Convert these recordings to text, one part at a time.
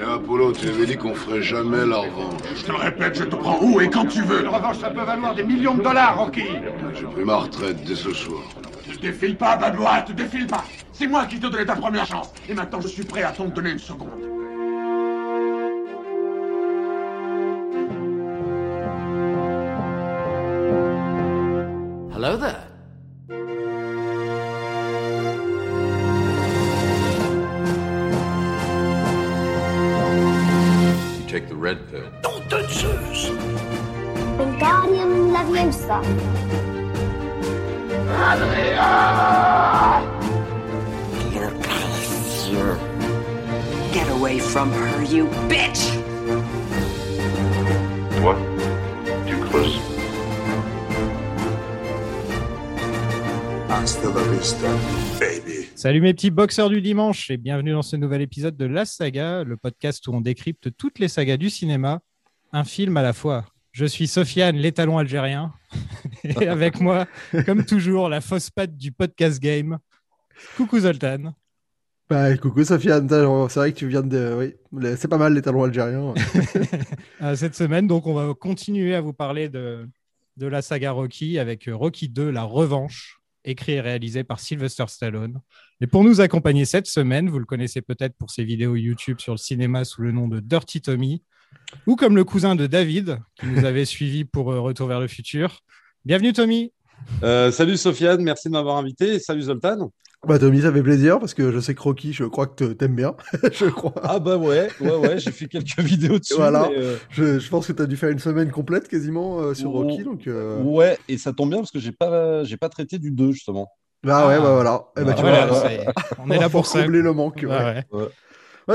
Et Apollo, tu avais dit qu'on ferait jamais la revanche. Je te le répète, je te prends où et quand tu veux. Une revanche, ça peut valoir des millions de dollars, Rocky. J'ai pris ma retraite dès ce soir. Te défile pas, Babois, te défile pas. C'est moi qui te donnais ta première chance. Et maintenant, je suis prêt à t'en donner une seconde. Hello there. Salut mes petits boxeurs du dimanche et bienvenue dans ce nouvel épisode de La Saga, le podcast où on décrypte toutes les sagas du cinéma, un film à la fois. Je suis Sofiane, l'étalon algérien, et avec moi, comme toujours, la fausse patte du podcast game. Coucou Zoltan. Bah, coucou Sofiane, c'est vrai que tu viens de. Oui, c'est pas mal les talons algériens. Euh, Cette semaine, donc, on va continuer à vous parler de, de la saga Rocky avec euh, Rocky 2, La Revanche, écrit et réalisé par Sylvester Stallone. Et pour nous accompagner cette semaine, vous le connaissez peut-être pour ses vidéos YouTube sur le cinéma sous le nom de Dirty Tommy, ou comme le cousin de David, qui nous avait suivi pour euh, Retour vers le futur. Bienvenue Tommy. Euh, salut Sofiane, merci de m'avoir invité. et Salut Zoltan. bah, Tommy, ça fait plaisir parce que je sais que Rocky, je crois que t'aimes bien. je crois. Ah bah ouais, ouais, ouais, j'ai fait quelques vidéos dessus. Voilà. euh, Je, je pense que tu as dû faire une semaine complète quasiment euh, sur. Rocky. Donc, euh, Ouais, et ça tombe bien parce que j'ai pas, j'ai pas traité du 2 justement. Bah ouais, Ah. bah voilà. Eh bah, Ah, tu Voilà, vois, ça y est, on est là pour ça. combler le manque. ouais. Ouais, ouais. Ouais,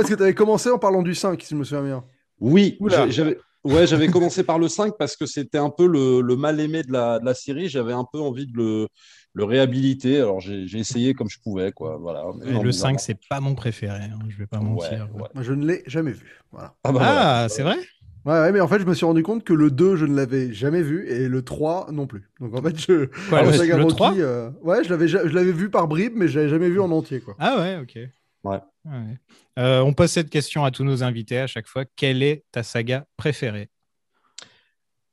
parce que tu avais commencé en parlant du 5, si je me souviens bien. Oui, j'avais, ouais, j'avais commencé par le 5 parce que c'était un peu le, le mal aimé de la, de la série. J'avais un peu envie de le, le réhabiliter. Alors j'ai, essayé comme je pouvais, quoi. Voilà. Mais Et non, le bizarrement. 5, c'est pas mon préféré, hein, je vais pas Ouais, mentir. ouais. Moi, je ne l'ai jamais vu. Voilà. Ah, bah, Ah, voilà. c'est vrai? Ouais, ouais, mais en fait, je me suis rendu compte que le 2, je ne l'avais jamais vu et le 3 non plus. Donc en fait, je. Quoi, le- saga le Rocky, 3? euh, Ouais, je l'avais ja- je l'avais vu par bribes, mais je l'avais jamais vu en entier, quoi. Ah ouais, ok. Ouais. Ouais. Euh, on pose cette question à tous nos invités à chaque fois. Quelle est ta saga préférée?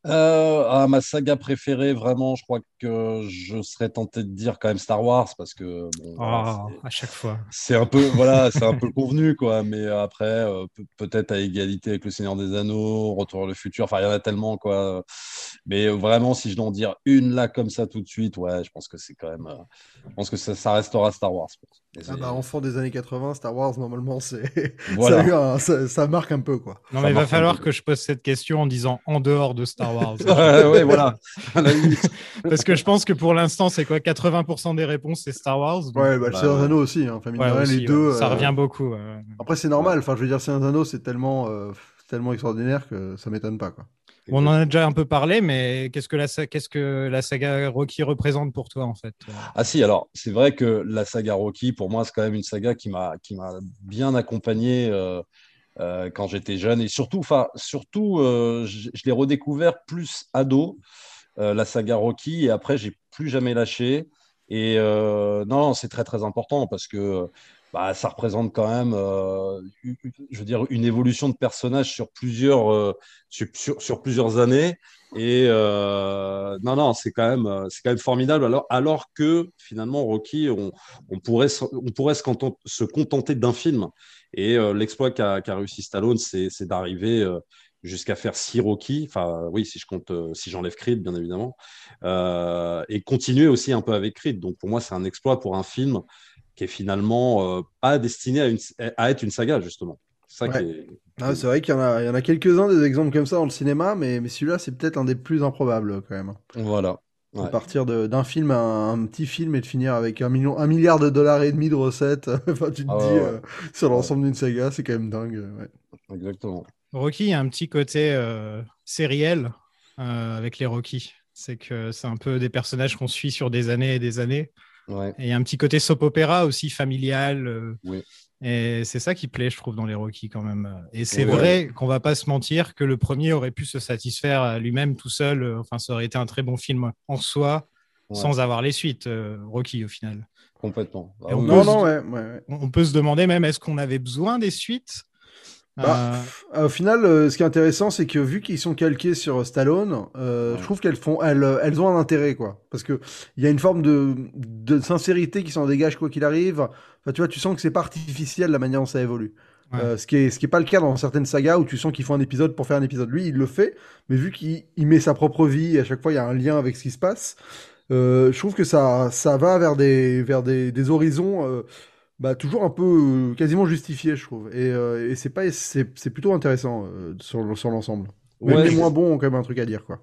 Euh, ah, ma saga préférée, vraiment, je crois que je serais tenté de dire quand même Star Wars parce que bon, voilà, Ah, c'est- À chaque fois. c'est un peu voilà, c'est un peu convenu quoi. Mais après, euh, pe- peut-être à égalité avec le Seigneur des Anneaux, Retour vers le futur. Enfin, il y en a tellement quoi. Mais vraiment, si je dois en dire une là comme ça tout de suite, ouais, je pense que c'est quand même. euh, je pense que ça, ça restera Star Wars. je pense. Et Ah bah, enfant des années 80, Star Wars, normalement, c'est Voilà. ça, a eu un- ça- ça marque un peu, quoi. Non, Ça mais il va falloir que je pose cette question en disant en dehors de Star Wars. ouais, ouais, voilà. Parce que je pense que pour l'instant, c'est quoi 80% des réponses, c'est Star Wars. donc- Ouais, bah, le Bah, Seigneur des ouais. Anneaux aussi, hein. Enfin, mine Ouais, de rien, aussi, les deux. ouais. Ça euh, revient beaucoup. Après, c'est normal. Enfin, je veux dire, Seigneur des Anneaux, c'est tellement, euh, tellement extraordinaire que ça m'étonne pas, quoi. On en a déjà un peu parlé, mais qu'est-ce que la, sa- qu'est-ce que la saga Rocky représente pour toi, en fait Ah si, alors c'est vrai que la saga Rocky, pour moi, c'est quand même une saga qui m'a qui m'a bien accompagné euh, euh, quand j'étais jeune. Et surtout, enfin surtout, euh, je, je l'ai redécouvert plus ado, euh, la saga Rocky et après j'ai plus jamais lâché. Et euh, non, non, c'est très très important parce que bah, ça représente quand même, euh, je veux dire, une évolution de personnage sur plusieurs euh, sur, sur, plusieurs années. Et euh, non, non, c'est quand même, euh, c'est quand même formidable. Alors, alors que finalement, Rocky, on, on pourrait, se- on pourrait se, content- se contenter d'un film. Et euh, l'exploit qu'a qu'a réussi Stallone, c'est c'est d'arriver euh, jusqu'à faire six Rocky. Enfin, oui, si je compte, euh, si j'enlève Creed, bien évidemment, Euh, et continuer aussi un peu avec Creed. Donc, pour moi, c'est un exploit pour un film qui est finalement euh, pas destiné à, une, à être une saga, justement. C'est Ouais. Ah, c'est vrai qu'il y en a, quelques-uns des exemples comme ça dans le cinéma, mais, mais celui-là, c'est peut-être un des plus improbables, quand même. Voilà. De Ouais. partir d'un film à un, un petit film et de finir avec un, million, un milliard de dollars et demi de recettes. enfin, tu te Ah dis, ouais, euh, sur l'ensemble d'une saga, c'est quand même dingue. ouais. Exactement. Rocky a un petit côté euh, sériel euh, avec les Rocky. C'est que c'est un peu des personnages qu'on suit sur des années et des années. Ouais. Et il y a un petit côté soap opéra aussi familial. euh, Oui. Et c'est ça qui plaît, je trouve, dans les Rocky quand même. Et c'est Ouais. vrai qu'on va pas se mentir que le premier aurait pu se satisfaire à lui-même tout seul. Euh, Enfin, ça aurait été un très bon film en soi, Ouais. sans avoir les suites, euh, Rocky au final. Complètement. Et on oui, peut Non, se- non, ouais, ouais, ouais. On on peut se demander même est-ce qu'on avait besoin des suites Bah, Euh, au final, euh, ce qui est intéressant, c'est que vu qu'ils sont calqués sur Stallone, euh, je trouve qu'elles font, elles, euh, elles ont un intérêt, quoi. Parce que il y a une forme de, de sincérité qui s'en dégage quoi qu'il arrive. Enfin, tu vois, tu sens que c'est pas artificiel la manière dont ça évolue. Ouais. Euh, ce qui est, ce qui est pas le cas dans certaines sagas où tu sens qu'il faut un épisode pour faire un épisode. Lui, il le fait, mais vu qu'il il met sa propre vie, à chaque fois, il y a un lien avec ce qui se passe. Euh, je trouve que ça, ça va vers des, vers des, des horizons. Bah, toujours un peu euh, quasiment justifié, je trouve. Et, euh, et c'est pas, c'est, plutôt intéressant euh, sur, sur l'ensemble. Même Ouais, les moins bons ont quand même un truc à dire, quoi.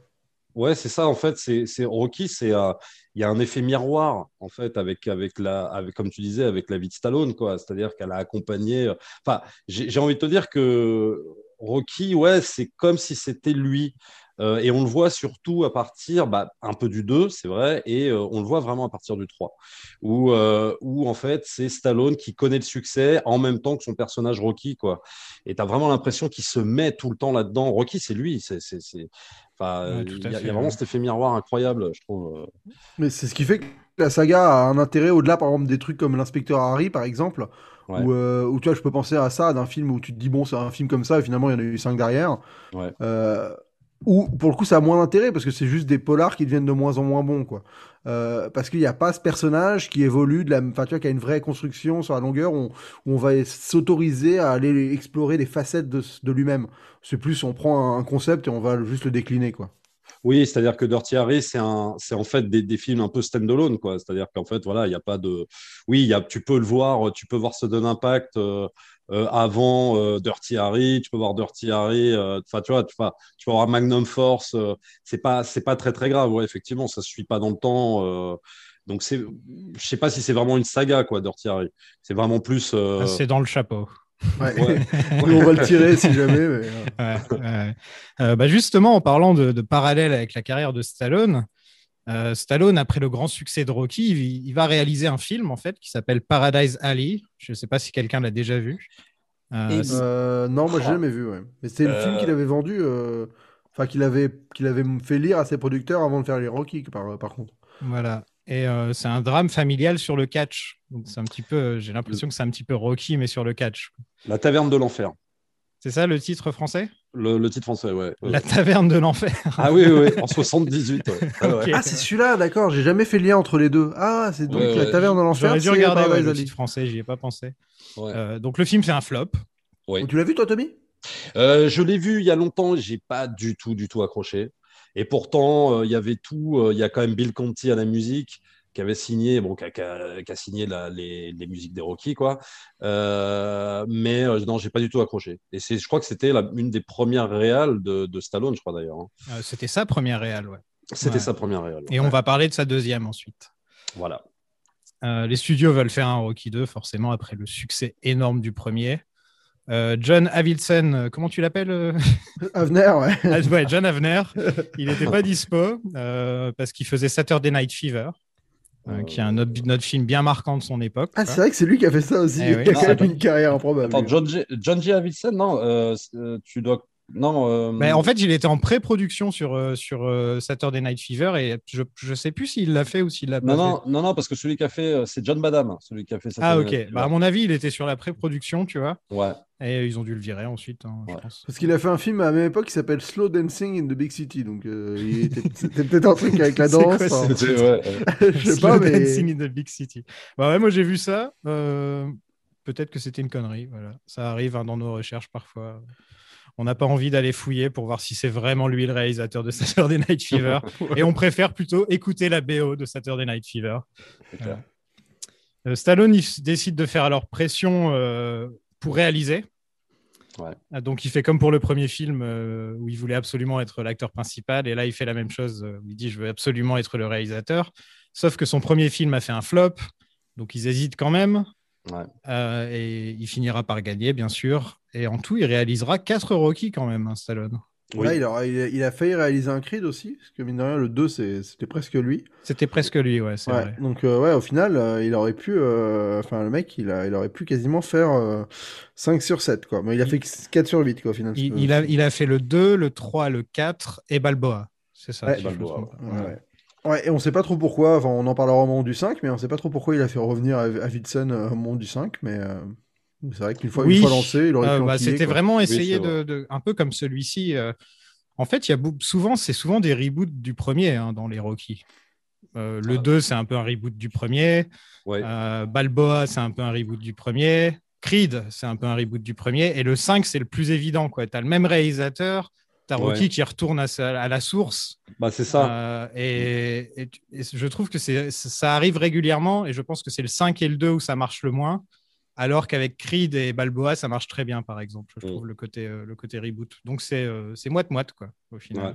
Ouais, c'est ça en fait. C'est Rocky, c'est euh, il y a un effet miroir en fait avec avec la avec comme tu disais avec la vie de Stallone quoi. C'est-à-dire qu'elle a accompagné. Enfin, j'ai j'ai envie de te dire que Rocky, ouais, c'est comme si c'était lui. Euh, et on le voit surtout à partir bah, un peu du 2, c'est vrai, et euh, on le voit vraiment à partir du 3, où, euh, où en fait c'est Stallone qui connaît le succès en même temps que son personnage Rocky. Quoi. Et tu as vraiment l'impression qu'il se met tout le temps là-dedans. Rocky, c'est lui. c'est Enfin, il tout y, y a vraiment ouais. cet effet miroir incroyable, je trouve. Mais c'est ce qui fait que la saga a un intérêt au-delà, par exemple, des trucs comme l'inspecteur Harry, par exemple, Ouais. où, euh, où, tu vois, je peux penser à ça, d'un film où tu te dis, bon, c'est un film comme ça, et finalement, il y en a eu cinq derrière. Ouais. Euh, où, pour le coup, ça a moins d'intérêt, parce que c'est juste des polars qui deviennent de moins en moins bons, quoi. Euh, parce qu'il n'y a pas ce personnage qui évolue, enfin, tu vois, qui a une vraie construction sur la longueur, où, on va s'autoriser à aller explorer les facettes de, lui-même. C'est plus, on prend un concept et on va juste le décliner, quoi. Oui, c'est-à-dire que Dirty Harry, c'est en fait des, films un peu stand-alone, quoi. C'est-à-dire qu'en fait, voilà, il n'y a pas de. Oui, tu peux le voir, tu peux voir Sudden Impact euh, euh, avant euh, Dirty Harry, tu peux voir Dirty Harry, euh, enfin, tu vois, tu, vas- tu peux voir Magnum Force, euh, c'est pas, c'est pas très très grave, ouais, effectivement, ça se suit pas dans le temps. euh, donc c'est, je sais pas si c'est vraiment une saga, quoi, Dirty Harry. C'est vraiment plus. euh, Ah, C'est dans le chapeau. Ouais. ouais. Nous, on va le tirer si jamais. Mais, Ouais, ouais. Bah justement, en parlant de, de parallèle avec la carrière de Stallone, euh, Stallone, après le grand succès de Rocky, il, il va réaliser un film en fait qui s'appelle Paradise Alley. Je ne sais pas si quelqu'un l'a déjà vu. Euh, c'est- Euh, non, moi j'ai jamais vu. Ouais. Mais c'était le film qu'il avait vendu, euh, enfin qu'il avait, qu'il avait fait lire à ses producteurs avant de faire les Rocky, par, par contre. Voilà. Et euh, c'est un drame familial sur le catch. Donc c'est un petit peu, j'ai l'impression que c'est un petit peu Rocky, mais sur le catch. La taverne de l'enfer. C'est ça le titre français? Le, le titre français, ouais. ouais. La taverne de l'enfer. Ah oui, oui, oui, en 78. ouais. Ok. Ah, c'est celui-là, d'accord. J'ai jamais fait le lien entre les deux. Ah, c'est donc Ouais, la taverne de l'enfer. J'aurais dû regarder le titre français, j'y ai pas pensé. Ouais. Euh, donc le film fait un flop. Tu l'as vu toi, Tommy? Euh, je l'ai vu il y a longtemps, j'ai pas du tout, du tout accroché. Et pourtant, euh, il y avait tout. euh, Il y a quand même Bill Conti à la musique qui avait signé, bon, qui a, qui a- qui a signé la- les, les musiques des Rocky, quoi. Euh, mais euh, non, j'ai pas du tout accroché. Et c'est, je crois que c'était la- une des premières réales de, de Stallone, je crois d'ailleurs. hein. Euh, C'était sa première réale, ouais. C'était Ouais. sa première réale. Et on va parler de sa deuxième ensuite. Voilà. Euh, les studios veulent faire un Rocky 2, forcément, après le succès énorme du premier. Euh, John Avildsen, comment tu l'appelles Avner, ouais. Ah, ouais, John Avner, il n'était pas dispo euh, parce qu'il faisait Saturday Night Fever, euh, qui est un autre, notre film bien marquant de son époque. Ah, c'est vrai que c'est lui qui a fait ça aussi. Eh oui. il a Non, quand même une carrière improbable. Attends, John J. John J. Avildsen, non, euh, euh, tu dois. Non. euh, Mais en fait, il était en pré-production sur, euh, sur euh, Saturday Night Fever et je ne sais plus s'il l'a fait ou s'il l'a pas non, fait. non, non, non, parce que celui qui a fait, euh, c'est John Badham, celui qui a fait ça. Ah ok, bah, à mon avis, il était sur la pré-production, tu vois, Ouais. et ils ont dû le virer ensuite, hein, je pense. Parce qu'il a fait un film à la même époque qui s'appelle Slow Dancing in the Big City. Donc, euh, c'était peut-être un truc avec la danse. quoi, ouais, euh, je sais Slow pas, mais. Dancing in the Big City. Bah ouais, moi j'ai vu ça. euh, Peut-être que c'était une connerie. Voilà. Ça arrive hein, dans nos recherches parfois. On n'a pas envie d'aller fouiller pour voir si c'est vraiment lui le réalisateur de Saturday Night Fever. Et on préfère plutôt écouter la BO de Saturday Night Fever. Euh, Stallone décide de faire alors pression euh, pour réaliser. Ouais. Ah, Donc il fait comme pour le premier film euh, où il voulait absolument être l'acteur principal et là il fait la même chose. où il dit je veux absolument être le réalisateur. Sauf que son premier film a fait un flop, donc ils hésitent quand même. Ouais. Euh, et il finira par gagner bien sûr. Et en tout il réalisera quatre Rocky quand même, hein, Stallone. Oui. Là, il, a, il a failli réaliser un Creed aussi, parce que mine de rien, le 2, c'est- c'était presque lui. C'était presque lui, ouais, c'est Ouais, vrai. donc, euh, ouais, au final, euh, il aurait pu. euh, Enfin, le mec, il, a, il aurait pu quasiment faire euh, 5 sur 7, quoi. Mais il a fait 4 sur 8, quoi, au final. Il, il a, il a fait le 2, le 3, le 4 et Balboa. C'est ça. Ouais, si Balboa. Ouais, ouais. Et on sait pas trop pourquoi, enfin on en parlera au moment du 5, mais on sait pas trop pourquoi il a fait revenir Av- Avidson euh, au moment du 5, mais, euh, C'est vrai qu'une fois, Oui. une fois lancé, il aurait Euh, pu bah, C'était vraiment essayer de, vrai. de- un peu comme celui-ci. euh, En fait, il y a souvent, c'est souvent des reboots du premier hein, dans les Rocky. Euh, le Ah. 2, c'est un peu un reboot du premier. Ouais. Euh, Balboa, c'est un peu un reboot du premier. Creed, c'est un peu un reboot du premier. Et le 5, c'est le plus évident. Tu as le même réalisateur. Tu as Rocky Ouais. qui retourne à, la source. Bah, c'est ça. Euh, et, et tu- et je trouve que ça arrive régulièrement. Et je pense que c'est le 5 et le 2 où ça marche le moins. Alors qu'avec Creed et Balboa, ça marche très bien, par exemple. Je Mm. trouve le côté, euh, le côté reboot. Donc c'est, euh, moite-moite, quoi, au final. Ouais.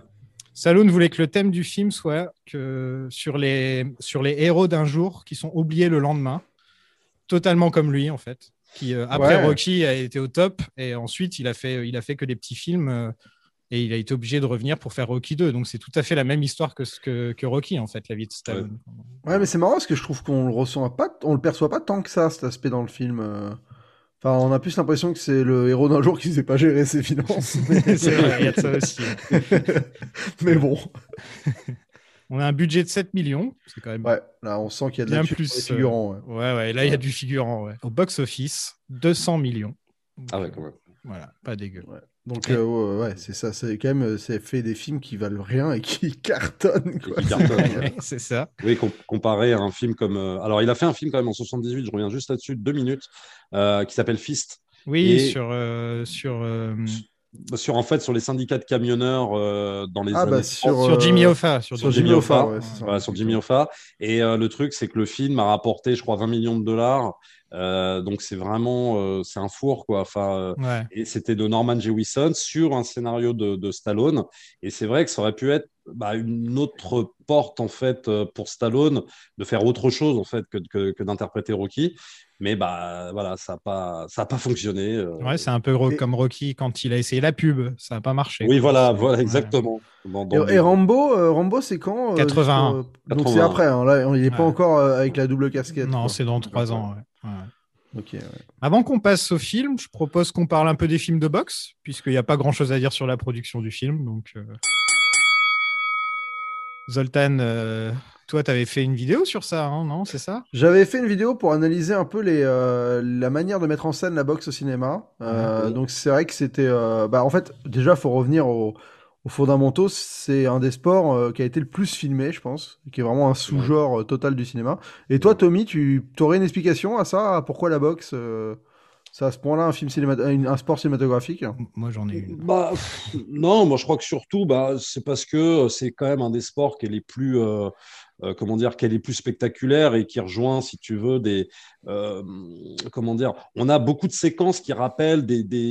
Stallone voulait que le thème du film soit que sur les, sur les héros d'un jour qui sont oubliés le lendemain, totalement comme lui en fait, qui euh, après Ouais. Rocky a été au top et ensuite il a fait, il a fait que des petits films et il a été obligé de revenir pour faire Rocky 2. Donc c'est tout à fait la même histoire que, ce que, que Rocky en fait, la vie de Stallone. Ouais, mais c'est marrant parce que je trouve qu'on le ressent pas, on le perçoit pas tant que ça, cet aspect dans le film. euh. Enfin, on a plus l'impression que c'est le héros d'un jour qui sait pas gérer ses finances. c'est vrai, il y a de ça aussi. mais bon, On a un budget de 7 millions, c'est quand même ouais, là, on sent qu'il y a de la plus. les figurants. ouais. euh, ouais, ouais, là il y a du figurant. Ouais. Au box-office, 200 millions. Ah ouais, quand même. Voilà, pas dégueu. Donc, euh, ouais, ouais, c'est ça, c'est quand même, euh, c'est fait des films qui valent rien et qui cartonnent. Et Quoi. qui cartonne, ouais. c'est ça. Oui, com- comparé à un film comme. euh, Alors, il a fait un film quand même en 78, je reviens juste là-dessus, deux minutes, euh, qui s'appelle Fist. Oui, Et- sur. euh, sur, euh, Sur, en fait, sur les syndicats de camionneurs euh, dans les Ah, années bah, 30. sur, sur euh, Jimmy Hoffa. Sur, sur Jimmy Jimmy Hoffa, Hoffa, ouais, c'est ça. Voilà, sur Jimmy Hoffa. Et euh, le truc, c'est que le film a rapporté, je crois, 20 millions de dollars. Euh, donc, c'est vraiment. euh, c'est un four, quoi. Enfin. euh, Ouais. et c'était de Norman Jewison sur un scénario de, de Stallone. Et c'est vrai que ça aurait pu être bah, une autre porte en fait pour Stallone de faire autre chose en fait que, que, que d'interpréter Rocky. Mais bah voilà, ça n'a pas ça a pas fonctionné. euh. Ouais, c'est un peu Et- comme Rocky quand il a essayé la pub. Ça n'a pas marché. oui, voilà, voilà, ouais. exactement. Dans- Et, Rambo, euh, Rambo, c'est quand euh, 81. juste, euh, Donc 81. c'est après. hein, là, il est pas encore euh, avec la double casquette. Non, c'est dans trois ans. Ouais. Ouais. Avant qu'on passe au film, je propose qu'on parle un peu des films de boxe, puisqu'il n'y a pas grand-chose à dire sur la production du film. Donc, euh, Zoltan, euh, toi, tu avais fait une vidéo sur ça, hein, non C'est ça? J'avais fait une vidéo pour analyser un peu les, euh, la manière de mettre en scène la boxe au cinéma. Euh. Donc c'est vrai que c'était... euh, bah, en fait, déjà, faut revenir aux, aux fondamentaux. C'est un des sports euh, qui a été le plus filmé, je pense, qui est vraiment un sous-genre euh, total du cinéma. Et toi, Tommy, tu aurais une explication à ça à Pourquoi la boxe euh, C'est à ce point-là un, film cinéma... un sport cinématographique? Moi, j'en ai une. Bah, non, moi je crois que surtout, bah, c'est parce que c'est quand même un des sports qui est les plus, euh, comment dire, qui est plus spectaculaires et qui rejoint, si tu veux, des, euh, comment dire, on a beaucoup de séquences qui rappellent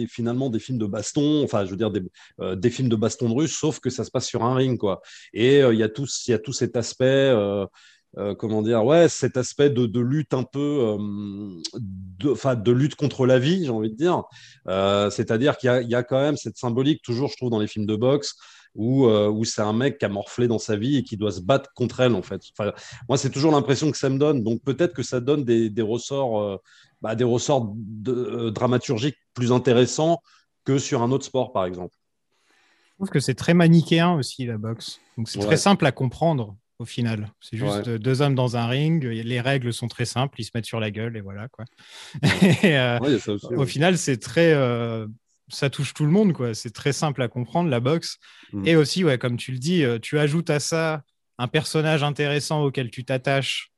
finalement des films de baston, enfin, je veux dire des, euh, films de baston de russe, sauf que ça se passe sur un ring, quoi. Et il y a tout, y a tout cet aspect. comment dire, ouais, cet aspect de, lutte un peu, euh, de, lutte contre la vie, j'ai envie de dire. C'est-à-dire qu'il y, y a quand même cette symbolique, toujours, je trouve, dans les films de boxe, où, euh, où c'est un mec qui a morflé dans sa vie et qui doit se battre contre elle, en fait. Enfin, moi, c'est toujours l'impression que ça me donne. Donc, peut-être que ça donne des, des ressorts, euh, bah, des ressorts de- euh, dramaturgiques plus intéressants que sur un autre sport, par exemple. Je trouve que c'est très manichéen aussi, la boxe. Donc, c'est Ouais. très simple à comprendre au final. C'est juste Ouais. deux hommes dans un ring. Les règles sont très simples. Ils se mettent sur la gueule et voilà, quoi. Et, euh, Ouais, aussi, au ouais. final, c'est très. euh, ça touche tout le monde, quoi. C'est très simple à comprendre, la boxe. Mm. Et aussi, ouais, comme tu le dis, euh, tu ajoutes à ça un personnage intéressant auquel tu t'attaches.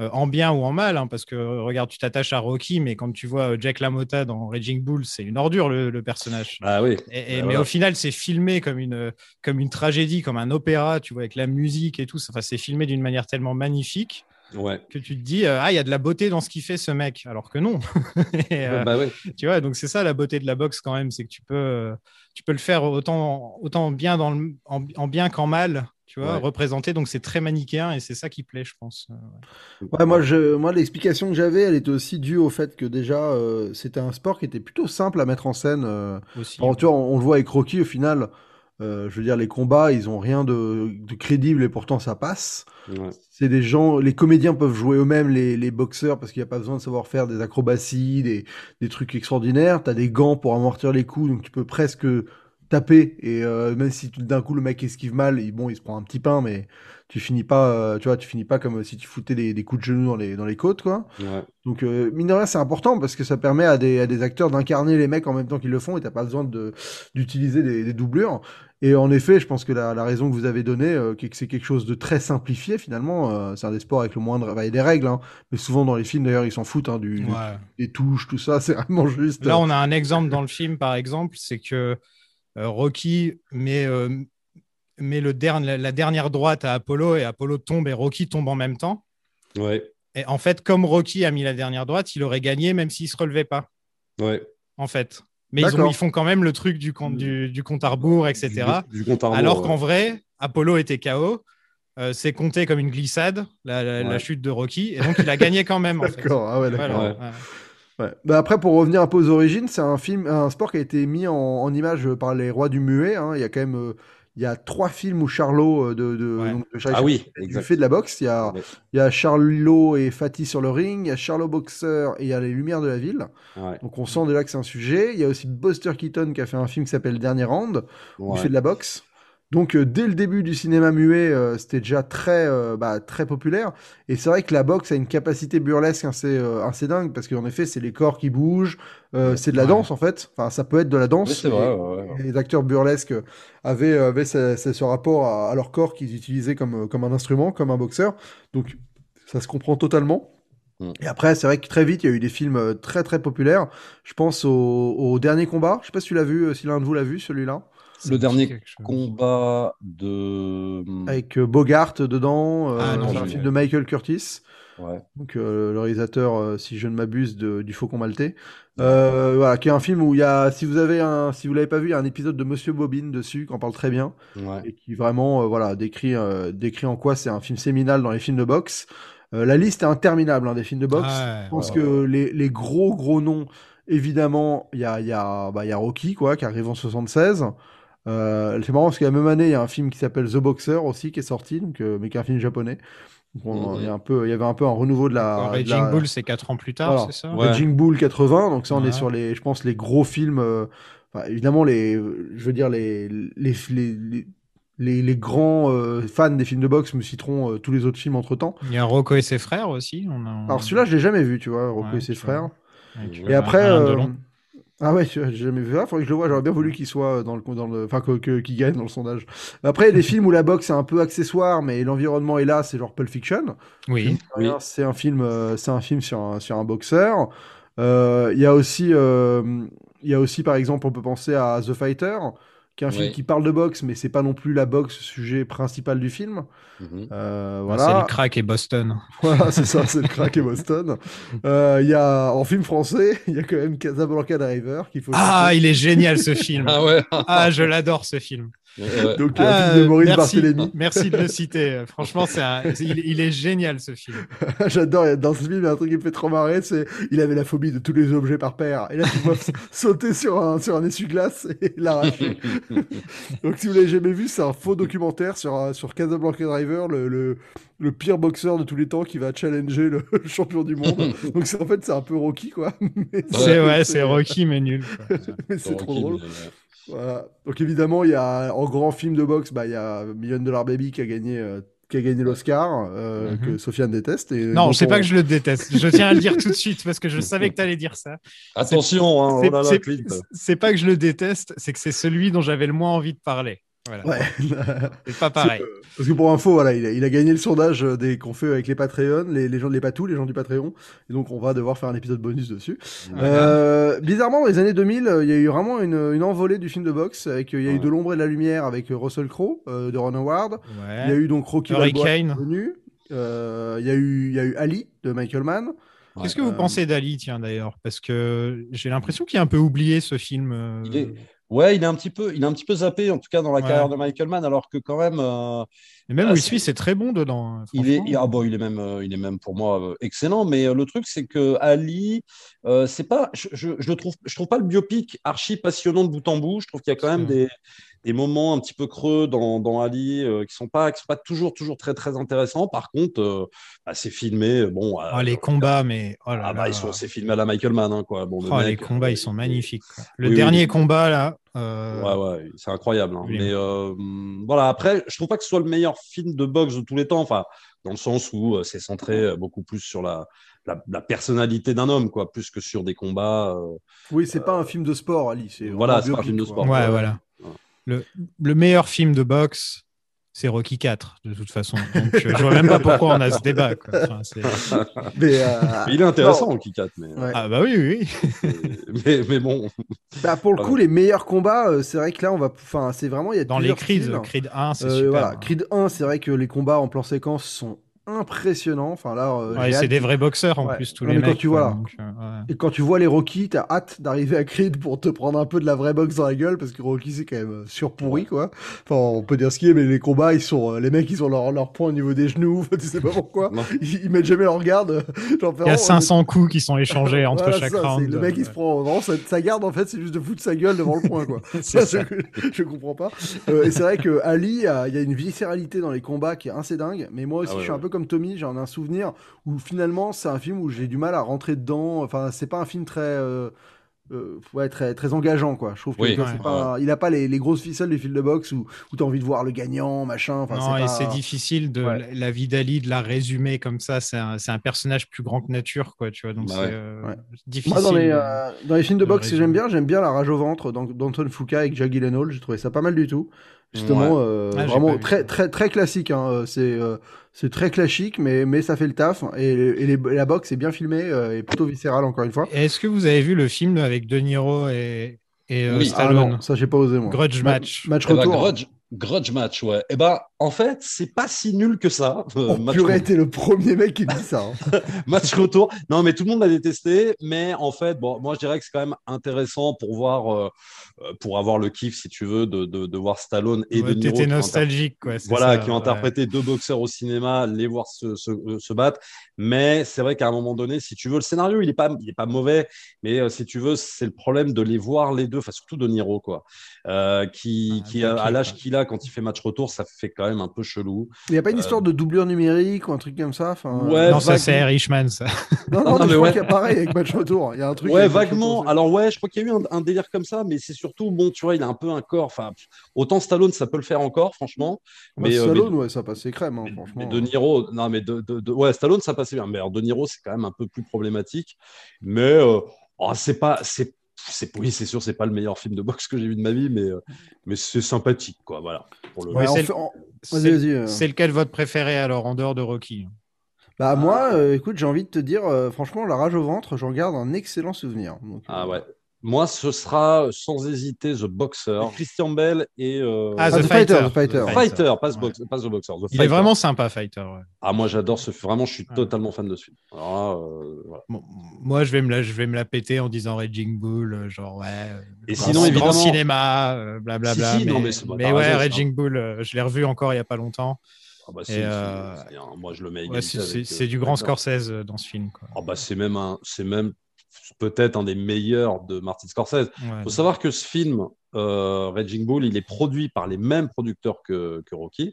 euh, en bien ou en mal, hein, parce que euh, regarde, tu t'attaches à Rocky, mais quand tu vois Jack LaMotta dans Raging Bull, c'est une ordure le, le personnage. Ah oui. Et- et- Bah, mais voilà. au final, c'est filmé comme une, comme une tragédie, comme un opéra, tu vois, avec la musique et tout. Enfin, c'est filmé d'une manière tellement magnifique Ouais. que tu te dis, euh, ah, il y a de la beauté dans ce qu'il fait, ce mec. Alors que non. Et, euh, Bah ouais. tu vois, donc c'est ça la beauté de la boxe quand même, c'est que tu peux, euh, tu peux le faire autant, autant bien dans le, en, en bien qu'en mal, tu vois, Ouais. représenter. Donc c'est très manichéen et c'est ça qui plaît, je pense. Ouais, moi, je, moi l'explication que j'avais, elle était aussi due au fait que déjà, euh, c'était un sport qui était plutôt simple à mettre en scène. euh, aussi. Tu vois, on, on le voit avec Rocky au final. Euh, je veux dire, les combats, ils ont rien de, de crédible et pourtant ça passe. Ouais. C'est des gens, les comédiens peuvent jouer eux-mêmes les, les boxeurs parce qu'il n'y a pas besoin de savoir faire des acrobaties, des, des trucs extraordinaires. T'as des gants pour amortir les coups, donc tu peux presque taper et euh, même si d'un coup le mec esquive mal, il, bon, il se prend un petit pain, mais tu finis pas, euh, tu vois, tu finis pas comme si tu foutais des, des coups de genoux dans les, dans les côtes, quoi. Ouais. Donc, euh, mine de rien, c'est important parce que ça permet à des, à des acteurs d'incarner les mecs en même temps qu'ils le font et t'as pas besoin de, d'utiliser des, des doublures. Et en effet, je pense que la, la raison que vous avez donnée, euh, que c'est quelque chose de très simplifié finalement. euh, c'est un des sports avec le il y a des règles, hein, mais souvent dans les films d'ailleurs, ils s'en foutent hein, du, Ouais. des touches, tout ça. C'est vraiment juste. Là, on a un exemple dans le film, par exemple, c'est que euh, Rocky met, euh, met le dernier, la, dernière droite à Apollo et Apollo tombe et Rocky tombe en même temps. Ouais. Et en fait, comme Rocky a mis la dernière droite, il aurait gagné même s'il se relevait pas, Ouais. en fait. Mais ils, ont- D'accord. ils font quand même le truc du compte, du, du compte à rebours, etc. Du, du compte à rebours, Alors ouais. qu'en vrai, Apollo était KO. euh, c'est compté comme une glissade, la, la- la Ouais. chute de Rocky, et donc il a gagné quand même. En fait. D'accord, ah ouais, d'accord. Voilà, Ouais. ouais. Ouais. Bah après, pour revenir un peu aux origines, c'est un film, un sport qui a été mis en, en image par les rois du muet. hein. Il y a quand même, euh, il y a trois films où Charlot euh, de, de, Ouais. donc, de Charlie Ah oui, fait de la boxe. Il y a, Ouais. il y a Charlot et Fatih sur le ring, il y a Charlot boxeur et il y a les Lumières de la ville. Ouais. Donc on sent déjà que c'est un sujet. Il y a aussi Buster Keaton qui a fait un film qui s'appelle Dernier Round. où. Il fait de la boxe. Donc euh, dès le début du cinéma muet, euh, c'était déjà très, euh, bah, très populaire. Et c'est vrai que la boxe a une capacité burlesque assez, euh, assez dingue parce qu'en effet, c'est les corps qui bougent, euh, c'est de la danse en fait. Enfin, ça peut être de la danse. Oui, Et- vrai. ouais, ouais. et les acteurs burlesques avaient, avaient ce, rapport à, à leur corps qu'ils utilisaient comme, comme un instrument, comme un boxeur. Donc ça se comprend totalement. Mm. Et après, c'est vrai que très vite, il y a eu des films très très populaires. Je pense au, au dernier combat. Je sais pas si tu l'as vu, si l'un de vous l'a vu, celui-là. Le dernier combat de. Avec euh, Bogart dedans. euh, Ah non, c'est un film de Michael Curtis. Ouais. Donc euh, le réalisateur, euh, si je ne m'abuse, de- du Faucon Maltais. Euh, voilà, qui est un film où il y a, si vous avez un, si vous l'avez pas vu, il y a un épisode de Monsieur Bobine dessus, qui en parle très bien. Ouais. et qui vraiment euh, voilà décrit euh, décrit en quoi c'est un film séminal dans les films de boxe. Euh, la liste est interminable hein, des films de boxe. Ah ouais, Je pense ouais, que les, les gros gros noms, évidemment, il y a il y a bah, il y a Rocky quoi qui arrive en 76. Euh, c'est marrant parce que la même année il y a un film qui s'appelle The Boxer aussi qui est sorti donc euh, mais qui est un film japonais. Donc, on- Mhm. il y a un peu il y avait un peu un renouveau de la, Raging la- Bull, c'est 4 ans plus tard, Voilà. c'est ça Ouais. Raging Bull 80, donc ça on Ouais. est sur les, je pense les gros films. euh, enfin, évidemment les, je veux dire les les les, les, les- les grands euh, fans des films de boxe me citeront euh, tous les autres films entre temps. Il y a Rocco et ses frères aussi. On a... Alors celui-là je l'ai jamais vu, tu vois, Rocco Ouais, et ses vois. frères. Et vois, après, euh. Ah ouais, j'ai jamais vu. Ah, faudrait que je le vois. J'aurais bien voulu qu'il soit dans le, dans le, enfin que, que- qu'il gagne dans le sondage. Après, il y a des films où la boxe est un peu accessoire, mais l'environnement est là. C'est genre Pulp Fiction. Oui. C'est un film, euh, c'est un film sur un, sur un boxeur. Euh, Il y a aussi, euh, il y a aussi par exemple, on peut penser à The Fighter, qui est un film qui parle de boxe, mais c'est pas non plus la boxe sujet principal du film. Mhm. Euh, Ah, C'est voilà, le crack et Boston. voilà, c'est ça, c'est le crack et Boston. Euh, Il y a en film français, il y a quand même Casablanca Driver qu'il faut. Ah, il est génial ce film. Ah ouais. Ah, je l'adore ce film. Ouais. Donc un Ah, film de Maurice merci, Barthélémy. merci de le citer. Franchement, c'est un- il, il est génial ce film. J'adore, dans ce film, il y a un truc qui me fait trop marrer, c'est il avait la phobie de tous les objets par paire. Et là, tu vois sauter sur un, sur un essuie-glace et l'arracher. Donc, si vous l'avez jamais vu, c'est un faux documentaire sur, un- sur Casablanca Driver, le, le, le pire boxeur de tous les temps qui va challenger le, le champion du monde. Donc, en fait, c'est un peu Rocky, quoi. C'est ouais, c'est Rocky mais nul. quoi. mais c'est trop drôle. mais- Voilà. Donc évidemment, il y a en grand film de boxe, bah il y a Million Dollar Baby qui a gagné euh, qui a gagné l'Oscar euh, Mhm. que Sofiane déteste. Et Non, dont c'est on- pas que je le déteste. Je tiens à le dire tout de suite parce que je savais que tu allais dire ça. Attention, hein, oh là, c'est- Clint. C'est pas que je le déteste, c'est que c'est celui dont j'avais le moins envie de parler. Voilà. Ouais. C'est pas pareil. Parce que pour info, voilà, il a, il a gagné le sondage euh, des qu'on fait avec les Patreon, les, les gens de les patous, les gens du Patreon. Et donc on va devoir faire un épisode bonus dessus. Euh, bizarrement, dans les années 2000, euh, il y a eu vraiment une, une envolée du film de boxe. Avec, euh, il y a eu de l'ombre et de la lumière avec Russell Crowe euh, de Ron Howard. Ouais. Il y a eu donc Rocky Balboa Hurricane. connu. Euh, il y a eu, il y a eu Ali de Michael Mann. Qu'est-ce que vous pensez d'Ali, tiens d'ailleurs? Parce que j'ai l'impression qu'il a un peu oublié ce film. euh, Il est- Ouais, il est un petit peu, il est un petit peu zappé en tout cas dans la Ouais. carrière de Michael Mann, alors que quand même, euh, Et même Ah, Will c'est- Smith est très bon dedans. hein, il est, ah bon, il est même, euh, il est même pour moi euh, excellent. Mais le truc, c'est que Ali, c'est pas, je, je, je le trouve, je trouve pas le biopic archi passionnant de bout en bout. Je trouve qu'il y a quand même des, des moments un petit peu creux dans, dans Ali euh, qui sont pas qui sont pas toujours toujours très très intéressants. Par contre, euh, bah, c'est filmé. Bon, Oh, les combats, mais oh là ah bah, là. ils sont c'est filmé à la Michael Mann hein, quoi. Bon, le Oh, les combats, euh, ils sont magnifiques. quoi. Le oui, dernier oui. combat, là. euh, Ouais, ouais, c'est incroyable. hein. Oui. Mais euh, voilà, après, je trouve pas que ce soit le meilleur film de boxe de tous les temps. Enfin, dans le sens où euh, c'est centré euh, beaucoup plus sur la, la, la personnalité d'un homme, quoi, plus que sur des combats. euh, Oui, c'est pas un film de sport, Ali. c'est Voilà, c'est pas un film de sport. Ouais. voilà. Le, le meilleur film de boxe, c'est Rocky 4, de toute façon. Donc, euh, je vois même pas pourquoi on a ce débat. quoi. Enfin, c'est- Mais, euh, Mais il est intéressant, non, au Kikat, mais, ouais. Ah bah oui, oui, oui. mais, mais bon. Bah, pour le coup, ouais. les meilleurs combats, euh, c'est vrai que là, on va. Enfin, c'est vraiment. Il y a Dans les Creed, styles. Creed 1, c'est Euh, super. Voilà, hein. Creed 1, c'est vrai que les combats en plan séquence sont impressionnants. Enfin, là, euh, Ouais, c'est des vrais boxeurs en Ouais. plus, tous Non, les mais quand mecs. tu vois, là. donc, euh, ouais. Et quand tu vois les Rocky, t'as hâte d'arriver à Creed pour te prendre un peu de la vraie boxe dans la gueule parce que Rocky c'est quand même euh, surpourri quoi. Enfin, on peut dire ce qu'il est, mais les combats ils sont, euh, les mecs ils ont leur, leur point au niveau des genoux, tu sais pas pourquoi. Ils, ils mettent jamais leur garde. Genre, Il y a vraiment, 500 coups qui sont échangés entre Voilà, chaque ça, c'est- round. Le mec il se prend vraiment sa, sa garde en fait, c'est juste de foutre sa gueule devant le point quoi. Ça, je, je comprends pas. Euh, et c'est vrai que Ali, il y a une viscéralité dans les combats qui est assez dingue. Mais moi aussi, Ah ouais, je suis un peu comme Tommy. J'en ai un souvenir où finalement, c'est un film où j'ai du mal à rentrer dedans. Enfin, c'est pas un film très. euh, euh, ouais, très, très engageant, quoi. Je trouve que Oui, tu vois, ouais, c'est pas, il a pas les, les grosses ficelles des films de boxe où, où t'as envie de voir le gagnant, machin. Enfin, non, et pas- c'est difficile de Ouais. la, la vie d'Ali de la résumer comme ça. C'est un, c'est un personnage plus grand que nature, quoi. Tu vois, donc Bah c'est ouais. euh, Ouais. difficile. Moi, dans les, de- euh, dans les films de de boxe que j'aime bien, j'aime bien La Rage au ventre d'An- d'Anton Fuqua avec Jack Gyllenhaal. J'ai trouvé ça pas mal du tout. Justement, euh, Ah, vraiment très, très, très classique. hein. Euh, C'est euh, c'est très classique, mais, mais ça fait le taf. Et, et les- la boxe est bien filmée euh, et plutôt viscérale, encore une fois. Est-ce que vous avez vu le film avec De Niro et, et euh, Oui. Ah Stallone? non, ça, j'ai pas osé, moi. Grudge Ma- Match. Match Eh ben, retour. grudge, grudge match, ouais. Et ben, en fait, c'est pas si nul que ça. euh, Oh, purée, t'es le premier mec qui dit ça. hein. match retour. Non, mais tout le monde l'a détesté. Mais en fait, bon, moi, je dirais que c'est quand même intéressant pour voir, euh, euh, pour avoir le kiff, si tu veux, de, de, de voir Stallone et Ouais, de Niro. T'étais nostalgique, quoi. voilà, ça, qui ont ouais. interprété deux boxeurs au cinéma, les voir se, se, se battre. Mais c'est vrai qu'à un moment donné, si tu veux, le scénario, il est pas, il est pas mauvais, mais euh, si tu veux, c'est le problème de les voir les deux, enfin surtout de Niro, quoi, euh, qui, Ah, qui a- à l'âge qu'il a quand il fait match retour, ça fait quand même un peu chelou. Il y a pas une Euh, histoire de doublure numérique ou un truc comme ça enfin, Ouais, Non, ça vague- c'est Irishman, ça. Non, non, Non, mais mais je crois ouais. qu'il y a pareil avec Match Retour. Il y a un truc. Ouais, vaguement. Retour, Alors ouais, je crois qu'il y a eu un, un délire comme ça, mais c'est surtout bon, tu vois, il a un peu un corps. Enfin, autant Stallone, ça peut le faire encore, franchement. Bah, mais, euh, mais- Stallone, ouais, ça passait crème, hein, Mais, franchement. mais De Niro, non, mais de, de- de- ouais, Stallone, ça passait bien. Mais alors, De Niro, c'est quand même un peu plus problématique. Mais euh, oh, c'est pas, c'est, c'est, oui, c'est sûr, c'est pas le meilleur film de boxe que j'ai vu de ma vie, mais, euh, mais c'est sympathique, quoi. Voilà. Pour le Ouais, Ouais, en c'est le- lequel votre préféré alors en dehors de Rocky? Bah, moi, euh, écoute, j'ai envie de te dire, euh, franchement, La Rage au ventre, j'en garde un excellent souvenir. Donc, Ah ouais. Moi, ce sera sans hésiter The Boxer, Christian Bell et euh, Ah, Ah, The, Fighter, Fighter. The Fighter. Fighter, pas, The Ouais. Box- pas The Boxer. The Il est Fighter. vraiment sympa, Fighter. ouais. Ah, moi, j'adore ce film. Vraiment, je suis Ouais. totalement fan de ce film. Alors là, euh, voilà. Bon, moi, je vais, me la, je vais me la péter en disant Raging Bull, euh, genre ouais. euh, Et grand- sinon, grand évidemment- cinéma, euh, blablabla. Si, si, mais non, mais c'est- mais t'as ouais, Raging Bull, euh, je l'ai revu encore il y a pas longtemps. Ah bah, c'est- euh, un- moi, je le mets Ouais, c'est euh, du grand. Scorsese euh, dans ce film. Quoi. Ah bah, c'est même un, c'est même peut-être un des meilleurs de Martin Scorsese. Ouais, Il faut savoir que ce film, euh, Raging Bull, il est produit par les mêmes producteurs que, que Rocky.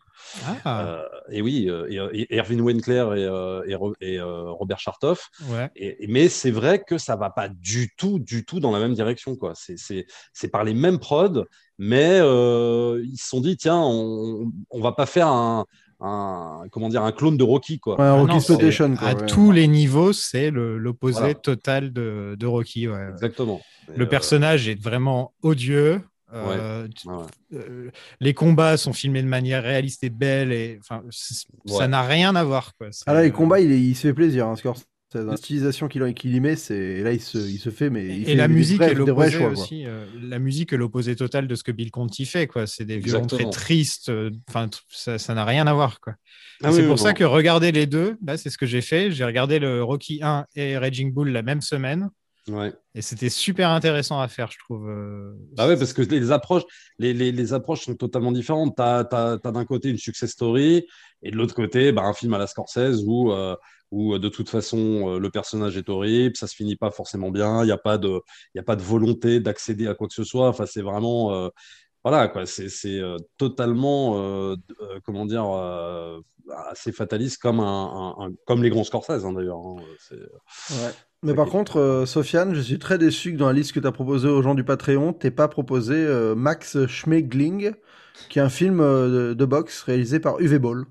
Ah, Euh, et oui, euh, et, et Erwin Winkler et, euh, et, Ro- et, Robert Chartoff. ouais. Mais c'est vrai que ça va pas du tout, du tout dans la même direction. quoi. C'est, par les mêmes prods, mais euh, ils se sont dit, tiens, on, on va pas faire un, un, comment dire, un clone de Rocky. Quoi. Ouais, Ah Rocky non, quoi. à ouais. tous les niveaux, c'est l'opposé Voilà. total de, de Rocky. ouais. Exactement. Le euh, personnage est vraiment odieux. Euh, euh, les combats sont filmés de manière réaliste et belle. Et, ça n'a rien à voir. Quoi. Ah là, les combats, il, est- il se fait plaisir, hein, Scorsese. La stylisation qu'il y met, c'est là, il se, il se fait, mais il fait Et la des musique vrais- est l'opposé aussi. euh, la musique est l'opposé total de ce que Bill Conti fait. Quoi. C'est des violons très tristes. euh, Enfin, ça n'a rien à voir. Quoi. Ah c'est oui, pour oui, ça bon. que regarder les deux, bah, c'est ce que j'ai fait. J'ai regardé le Rocky 1 et Raging Bull la même semaine. Ouais. Et c'était super intéressant à faire, je trouve. Bah ouais, parce que les approches, les, les, les approches sont totalement différentes. Tu as, d'un côté une success story et de l'autre côté bah, un film à la Scorsese où, euh, où euh, de toute façon euh, le personnage est horrible, ça se finit pas forcément bien, il n'y a, pas de- il y a pas de volonté d'accéder à quoi que ce soit. Enfin, c'est vraiment. euh, voilà, quoi, c'est c'est, totalement, euh, euh, comment dire, euh, assez fataliste comme, un, un- un- comme les grands Scorsese, hein, d'ailleurs. hein, c'est- Ouais. Mais par contre, euh, Sofiane, je suis très déçu que dans la liste que tu as proposée aux gens du Patreon, t'aies pas proposé euh, Max Schmeggling, qui est un film euh, de, de boxe réalisé par Uwe Boll.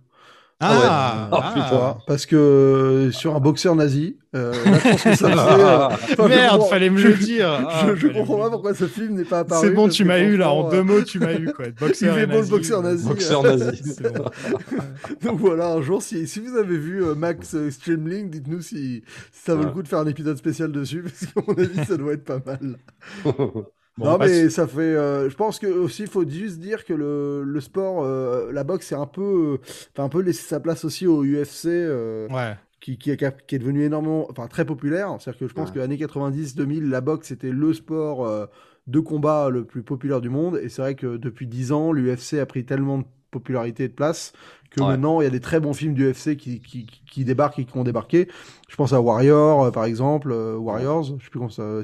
Ah, Ah, ah. putain. Parce que euh, sur un boxeur nazi, euh, là, je pense que ça faisait, euh, Merde, comprends- fallait me le dire. Ah, je, me comprends pas pourquoi ce film n'est pas apparu. C'est bon, tu m'as eu là, en deux mots, tu m'as eu quoi. Boxeur Boll, nazi. boxeur nazi. Boxeur nazi. Bon. Donc voilà, un jour, si, si vous avez vu euh, Max euh, Streamling, dites-nous si, si ça vaut le Ouais. coup de faire un épisode spécial dessus, parce qu'à mon avis, ça doit être pas mal. Bon, non, passe- mais ça fait. euh, je pense que aussi, il faut juste dire que le, le sport, euh, la boxe, c'est un peu, euh, enfin, un peu laissé sa place aussi au UFC, euh, Ouais. qui, qui, est, qui est devenu énormément, enfin, très populaire. C'est-à-dire que je pense Ouais. que années 90-2000, la boxe était le sport euh, de combat le plus populaire du monde. Et c'est vrai que depuis 10 ans, l'UFC a pris tellement de popularité et de place que Ouais. maintenant, il y a des très bons films du UFC qui, qui, qui débarquent et qui ont débarqué. Je pense à Warrior, euh, par exemple, euh, Warriors, je sais plus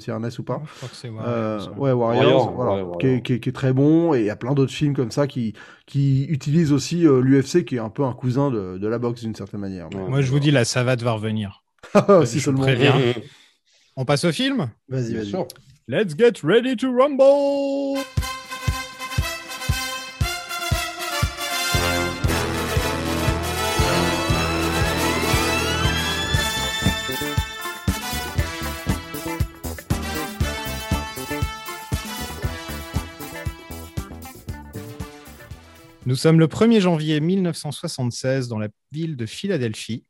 y a un S ou pas. Je crois que c'est Euh, Warriors. ouais, Warriors, voilà, ouais. Qui, est, qui est- qui est très bon, et il y a plein d'autres films comme ça qui, qui utilisent aussi euh, l'UFC, qui est un peu un cousin de, de la boxe d'une certaine manière. Mais-. Moi, je vous dis, la savate va revenir. si je seulement. On passe au film? Vas-y, Bien vas-y. sûr. Let's get ready to rumble Nous sommes le 1er janvier 1976 dans la ville de Philadelphie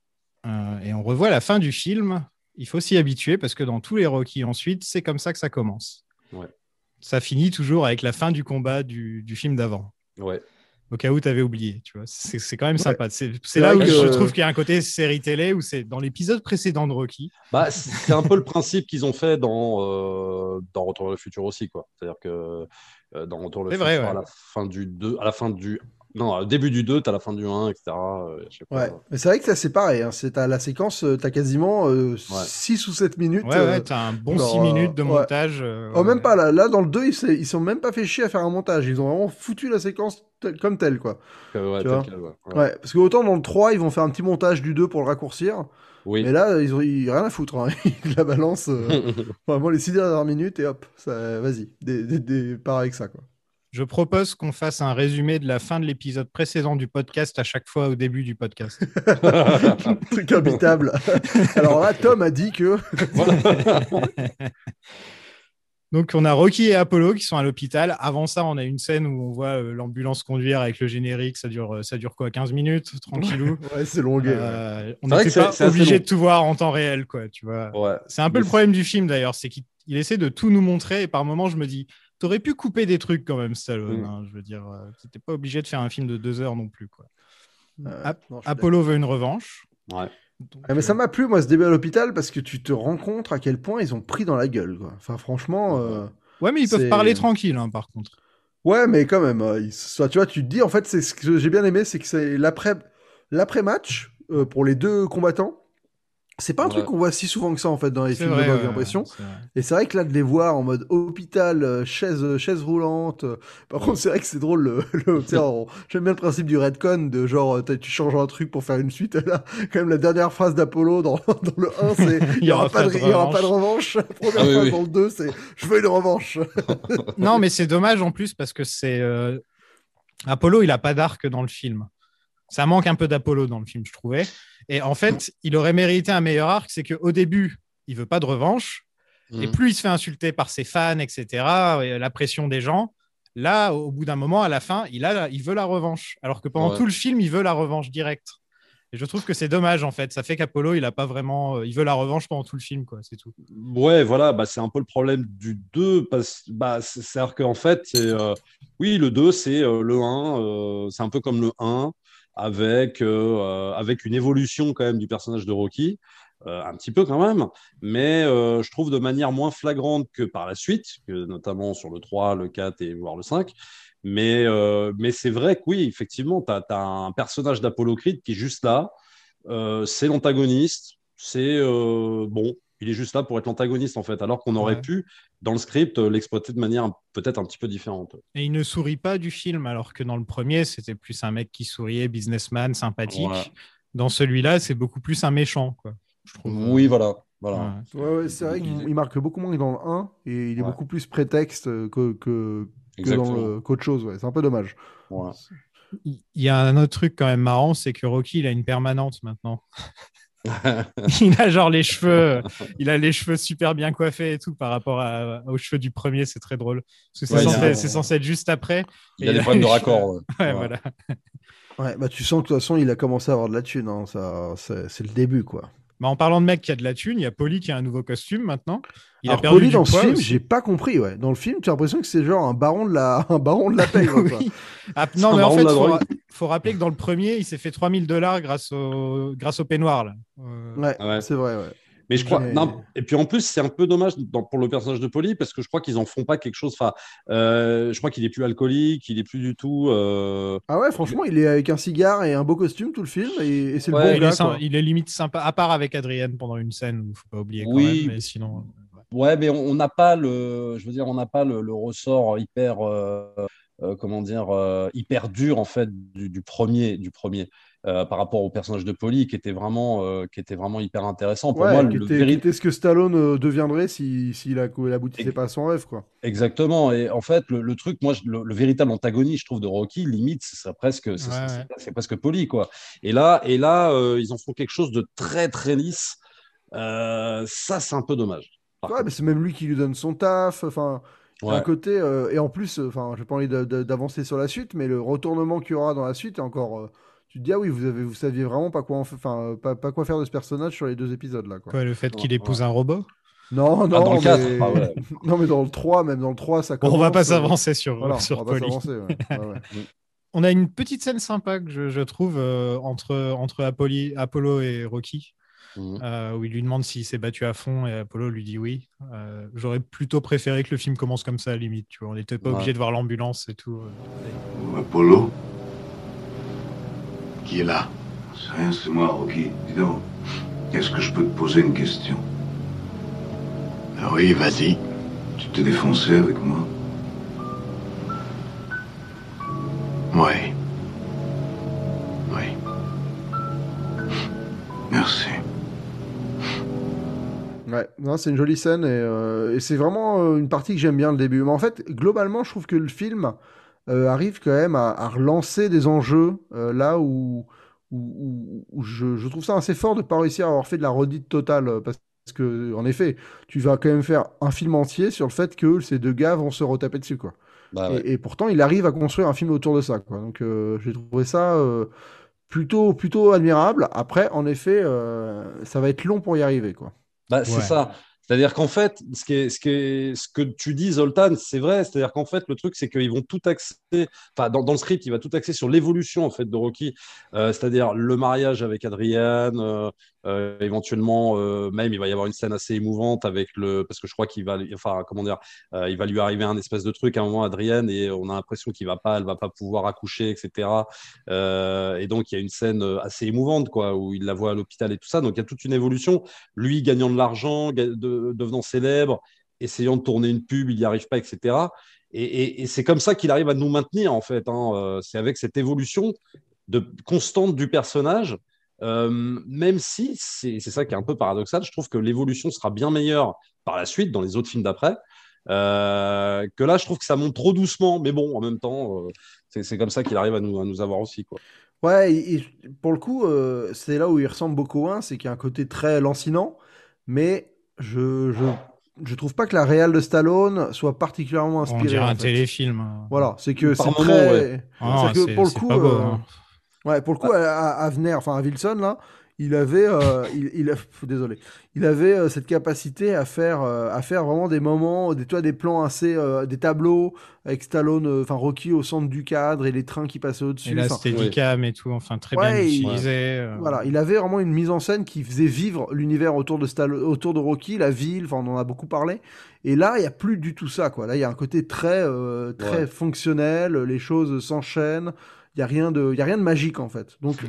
euh, et on revoit la fin du film. Il faut s'y habituer parce que dans tous les Rocky ensuite, c'est comme ça que ça commence. Ouais. Ça finit toujours avec la fin du combat du, du film d'avant. Ouais. Au cas où tu avais oublié, tu vois. C'est quand même Ouais. sympa. C'est là où que- je trouve qu'il y a un côté série télé où c'est dans l'épisode précédent de Rocky. Bah, c'est un peu le principe qu'ils ont fait dans, euh, dans Retour vers le futur aussi, quoi. C'est-à-dire que euh, dans Retour vers le futur, vrai, ouais. à la fin du 2, à la fin du. Non, au début du 2, tu as la fin du 1, etc. euh, je sais pas. Ouais, mais c'est vrai que ça c'est pareil. Hein. C'est à la séquence, euh, t'as quasiment 6 ou 7 minutes. Ouais, euh, ouais, t'as un bon dans, 6 minutes de ouais. montage. euh, Oh, ouais. même pas là. Là, dans le 2, ils ils sont même pas fait chier à faire un montage. Ils ont vraiment foutu la séquence tel- comme telle, quoi. Euh, ouais, Tu vois. quel, ouais. Ouais. Ouais. parce que autant dans le 3, ils vont faire un petit montage du 2 pour le raccourcir. Oui. Mais là, ils ont ils- rien à foutre. hein. Ils la balancent euh, vraiment les 6 dernières minutes et hop, ça, vas-y, des, des, des- pars avec ça, quoi. Je propose qu'on fasse un résumé de la fin de l'épisode précédent du podcast à chaque fois au début du podcast. Truc habitable. Alors là, Tom a dit que. Donc, on a Rocky et Apollo qui sont à l'hôpital. Avant ça, on a une scène où on voit euh, l'ambulance conduire avec le générique. Ça dure, euh, ça dure quoi 15 minutes Tranquillou? Ouais, c'est longué. ouais. Euh, on C'est vrai n'était pas c'est assez obligé long. de tout voir en temps réel, quoi. Tu vois. Ouais. C'est un peu le problème du film d'ailleurs, c'est qu'il il essaie de tout nous montrer et par moments je me dis, t'aurais pu couper des trucs quand même, Stallone. Mm. hein, je veux dire, euh, t'étais pas obligé de faire un film de deux heures non plus, quoi. Euh, Ap- non, je suis Apollo veut une revanche. Ouais. Donc, Ah, mais ça euh, m'a plu, moi, ce début à l'hôpital, parce que tu te rends compte à quel point ils ont pris dans la gueule, quoi. Enfin, franchement. euh, Ouais, mais ils peuvent parler tranquille, hein, par contre. Ouais, mais quand même, euh, ils- soit, tu vois, tu te dis, en fait, c'est ce que j'ai bien aimé, c'est que c'est l'après, l'après-match euh, pour les deux combattants. C'est pas un truc qu'on voit si souvent que ça, en fait, dans les films vrai, de ouais, l'impression. Et c'est vrai que là, de les voir en mode hôpital, euh, chaise, euh, chaise roulante. euh, Par contre, c'est vrai que c'est drôle. Le, J'aime bien le principe du redcon, de genre, tu changes un truc pour faire une suite. Là, quand même, la dernière phrase d'Apollo dans, dans le 1, c'est il y aura, pas de, il y aura pas de revanche. La première Ah oui, phrase oui. dans le 2, c'est je veux une revanche. Non, mais c'est dommage en plus parce que c'est. euh, Apollo, il a pas d'arc dans le film. Ça manque un peu d'Apollo dans le film, je trouvais. Et en fait, il aurait mérité un meilleur arc. C'est qu'au début, il veut pas de revanche. Et Mhm. plus il se fait insulter par ses fans, etc., et la pression des gens, là, au bout d'un moment, à la fin, il, a, il veut la revanche. Alors que pendant Ouais. tout le film, il veut la revanche directe. Et je trouve que c'est dommage, en fait. Ça fait qu'Apollo, il a pas vraiment. euh, Il veut la revanche pendant tout le film, quoi. C'est tout. Ouais, voilà, bah, c'est un peu le problème du 2. Parce, bah, c'est- C'est-à-dire qu'en fait, euh, oui, le 2, c'est euh, le 1. euh, c'est un peu comme le 1, avec, euh, euh, avec une évolution quand même du personnage de Rocky. euh, un petit peu quand même, mais euh, je trouve de manière moins flagrante que par la suite, notamment sur le 3, le 4 et voire le 5. Mais, euh, mais c'est vrai que oui, effectivement, tu as, un personnage d'Apollo Creed qui est juste là. Euh, c'est l'antagoniste. C'est bon, Il est juste là pour être l'antagoniste, en fait, alors qu'on aurait Ouais. pu, dans le script, euh, l'exploiter de manière peut-être un petit peu différente. Et il ne sourit pas du film, alors que dans le premier, c'était plus un mec qui souriait, businessman, sympathique. Dans celui-là, c'est beaucoup plus un méchant, quoi. Je trouve. Oui, voilà. voilà. Ouais. Ouais, ouais, c'est vrai qu'il il marque beaucoup moins que dans le 1 et il est Ouais. beaucoup plus prétexte euh, que, que, que dans le- qu'autre chose. Ouais. C'est un peu dommage. Il y a un autre truc quand même marrant, c'est que Rocky, il a une permanente maintenant. il a genre les cheveux, il a les cheveux super bien coiffés et tout par rapport à- aux cheveux du premier, c'est très drôle. Parce que c'est Ouais, il y a censé, un- c'est censé être juste après. Il y a des a problèmes de raccord. cheveux- ouais. Ouais, Ouais. voilà. Ouais, bah, tu sens que de toute façon, il a commencé à avoir de la thune. hein. Ça, c'est, c'est le début, quoi. Bah, en parlant de mec qui a de la thune, il y a Polly qui a un nouveau costume maintenant. Il Alors, a perdu Polly, du dans ce poids film, aussi. j'ai pas compris. Ouais. Dans le film, tu as l'impression que c'est genre un baron de la, un baron de la paix. quoi. Ah, non, mais en fait, la faut, drogue. ra- faut rappeler que dans le premier, il s'est fait 3000 dollars grâce au, grâce au peignoir. Là. Euh, Ouais, Ouais. c'est vrai. Ouais. Mais je crois. Non, et puis en plus, c'est un peu dommage dans- pour le personnage de Polly parce que je crois qu'ils en font pas quelque chose. Enfin, euh, je crois qu'il est plus alcoolique, il est plus du tout. euh, Ah ouais, franchement, il est avec un cigare et un beau costume tout le film et, et c'est Ouais, le bon il, est gars. sy- quoi. il est limite sympa, à part avec Adrienne pendant une scène, faut pas oublier quand Oui. même, mais sinon. Ouais, mais on on n'a pas le. Je veux dire, on n'a pas le, le ressort hyper. euh, euh, comment dire euh, hyper dur en fait du, du premier du premier euh, par rapport au personnage de Polly qui était vraiment euh, qui était vraiment hyper intéressant pour Ouais, moi qui, le était, véri- qui était ce que Stallone euh, deviendrait s'il si, s'il a- il aboutissait Ex- pas à son rêve. Quoi. Exactement. Et en fait, le, le truc, moi, je- le, le véritable antagoniste, je trouve, de Rocky, limite, ce serait presque, c'est- ouais. c'est presque poli, quoi. Et là, et là, euh, ils en font quelque chose de très, très lisse. Euh, ça, c'est un peu dommage. Ouais, contre. mais c'est même lui qui lui donne son taf. Enfin, Ouais. un côté. euh, et en plus, euh, enfin, j'ai pas envie d'avancer sur la suite, mais le retournement qu'il y aura dans la suite est encore. euh, tu te dis, ah oui, vous, avez, vous saviez vraiment pas quoi, enfin, euh, pas, pas quoi faire de ce personnage sur les deux épisodes là. Quoi. Quoi, le fait qu'il épouse ouais. un robot Non, non, Ah, dans le mais... 4, ah ouais. non, mais dans le 3, même dans le 3, ça Bon, commence. on va pas euh, s'avancer sur, Voilà, sur on va pas ouais. Ouais. On a une petite scène sympa que je, je trouve euh, entre, entre Apolli- Apollo et Rocky, euh, où il lui demande s'il s'est battu à fond et Apollo lui dit oui. Euh, J'aurais plutôt préféré que le film commence comme ça à la limite. Tu vois. On n'était pas Ouais. obligé de voir l'ambulance et tout. euh. Apollo? Qui est là C'est rien, c'est moi, Rocky. Dis donc, est-ce que je peux te poser une question? Ah Oui, vas-y. Tu t'es défoncé avec moi? Oui. Oui. Merci. Ouais, non, c'est une jolie scène et, euh, et c'est vraiment euh, une partie que j'aime bien le début. Mais en fait, globalement, je trouve que le film euh, arrive quand même à, à relancer des enjeux euh, là où, où, où- où je, je trouve ça assez fort de pas réussir à avoir fait de la redite totale euh, parce que en effet, tu vas quand même faire un film entier sur le fait que ces deux gars vont se retaper dessus quoi. Bah ouais. Et, et pourtant, il arrive à construire un film autour de ça quoi. Donc euh, j'ai trouvé ça euh, plutôt plutôt admirable. Après, en effet, euh, ça va être long pour y arriver quoi. Bah, c'est Ouais. ça. C'est-à-dire qu'en fait, ce, que tu dis, Zoltan, c'est vrai. C'est-à-dire qu'en fait, le truc, c'est qu'ils vont tout axer. Dans, le script, il va tout axer sur l'évolution en fait de Rocky. Euh, c'est-à-dire le mariage avec Adrienne. euh, euh, éventuellement, même, il va y avoir une scène assez émouvante avec le. Parce que je crois qu'il va. Enfin, comment dire Il va lui arriver un espèce de truc à un moment, Adrienne, et on a l'impression qu'il va pas, elle va pas pouvoir accoucher, etc. Et donc, il y a une scène assez émouvante, quoi, où il la voit à l'hôpital et tout ça. Donc, il y a toute une évolution. Lui gagnant de l'argent, de- devenant célèbre, essayant de tourner une pub, il n'y arrive pas, etc. Et, c'est comme ça qu'il arrive à nous maintenir, en fait. hein. Euh, C'est avec cette évolution de, constante du personnage, euh, même si, c'est ça qui est un peu paradoxal, je trouve que l'évolution sera bien meilleure par la suite, dans les autres films d'après. Euh, que là, je trouve que ça monte trop doucement, mais bon, en même temps, c'est comme ça qu'il arrive à nous, avoir aussi. Quoi. Ouais, et, pour le coup, c'est là où il ressemble beaucoup à un, c'est qu'il y a un côté très lancinant, mais je, je trouve pas que la réelle de Stallone soit particulièrement On inspirée. dirait en un fait. téléfilm. hein. Voilà, c'est que c'est très. ouais. Ah, c'est que c'est- pour le coup, beau, euh, hein. ouais, pour le coup, à, à Avner, enfin à Wilson là, il avait, euh, il, il a- désolé, il avait euh, cette capacité à faire, euh, à faire vraiment des moments, des, toi, des plans assez, euh, des tableaux avec Stallone, euh, enfin Rocky au centre du cadre et les trains qui passaient au-dessus. Et enfin, c'était ouais. Et tout, enfin très Ouais, bien il- utilisé. euh. Voilà, il avait vraiment une mise en scène qui faisait vivre l'univers autour de Stallone, autour de Rocky, la ville, enfin on en a beaucoup parlé. Et là, il y a plus du tout ça, quoi. Là, il y a un côté très, euh, très Ouais. fonctionnel, les choses s'enchaînent. Il y a rien de, il y a rien de magique en fait. Donc, Ouais.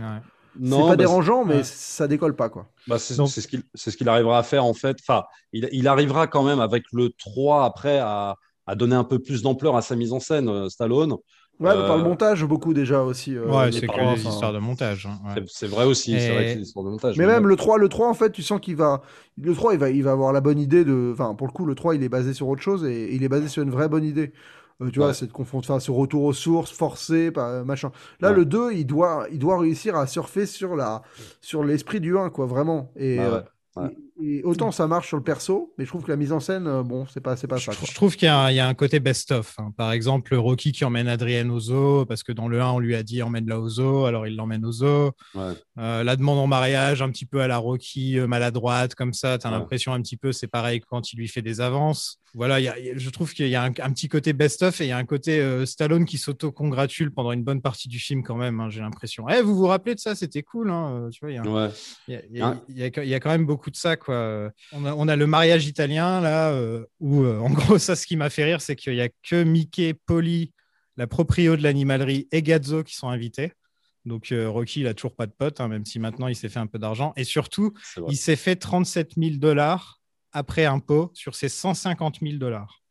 Non, c'est pas bah, dérangeant, mais ouais. ça décolle pas, quoi. Bah, c'est Donc- ce qu'il c'est ce qu'il arrivera à faire en fait. Enfin, il, il arrivera quand même avec le 3 après à, à donner un peu plus d'ampleur à sa mise en scène, euh, Stallone. Ouais, mais par le Euh, montage, beaucoup déjà aussi. euh, Ouais, c'est que 3, des enfin. histoires de montage. hein, ouais. C'est- vrai aussi, c'est vrai que c'est une histoire de montage. Mais mais même le 3, le 3, en fait, tu sens qu'il va. Le 3, il va, il va avoir la bonne idée de. Enfin, pour le coup, le 3, il est basé sur autre chose et il est basé sur une vraie bonne idée. Euh, tu Ouais. vois, confondre, enfin, ce retour aux sources forcé, pas- machin. Là, Ouais. le 2, il doit, il doit réussir à surfer sur la, sur l'esprit du 1, quoi, vraiment. Et, Ah ouais, euh, ouais. Et- autant ça marche sur le perso, mais je trouve que la mise en scène, euh, bon, c'est pas, c'est pas Je, ça. quoi. je trouve qu'il y, a un- il y a un côté best-of. hein. Par exemple, Rocky qui emmène Adrienne au zoo, parce que dans le 1, on lui a dit emmène-la au zoo, alors il l'emmène au zoo. Ouais. Euh, la demande en mariage, un petit peu à la Rocky, euh, maladroite, comme ça. Tu as Ouais. l'impression un petit peu, c'est pareil quand il lui fait des avances. Voilà, il y a- il y a- je trouve qu'il y a un, un petit côté best-of et il y a un côté euh, Stallone qui s'auto-congratule pendant une bonne partie du film, quand même, hein, j'ai l'impression. Eh, vous vous rappelez de ça? C'était cool. hein, tu vois, il y a un- Ouais. il y a- il y, a- il y a- il y a quand même beaucoup de ça. Quoi. On, a, on a le mariage italien, là, euh, où, euh, en gros, ça, ce qui m'a fait rire, c'est qu'il n'y a que Mickey, Polly, la proprio de l'animalerie et Gazzo qui sont invités. Donc, euh, Rocky, il a toujours pas de pote, hein, même si maintenant il s'est fait un peu d'argent. Et surtout, il s'est fait 37 000 dollars après impôt sur ses 150 000 dollars.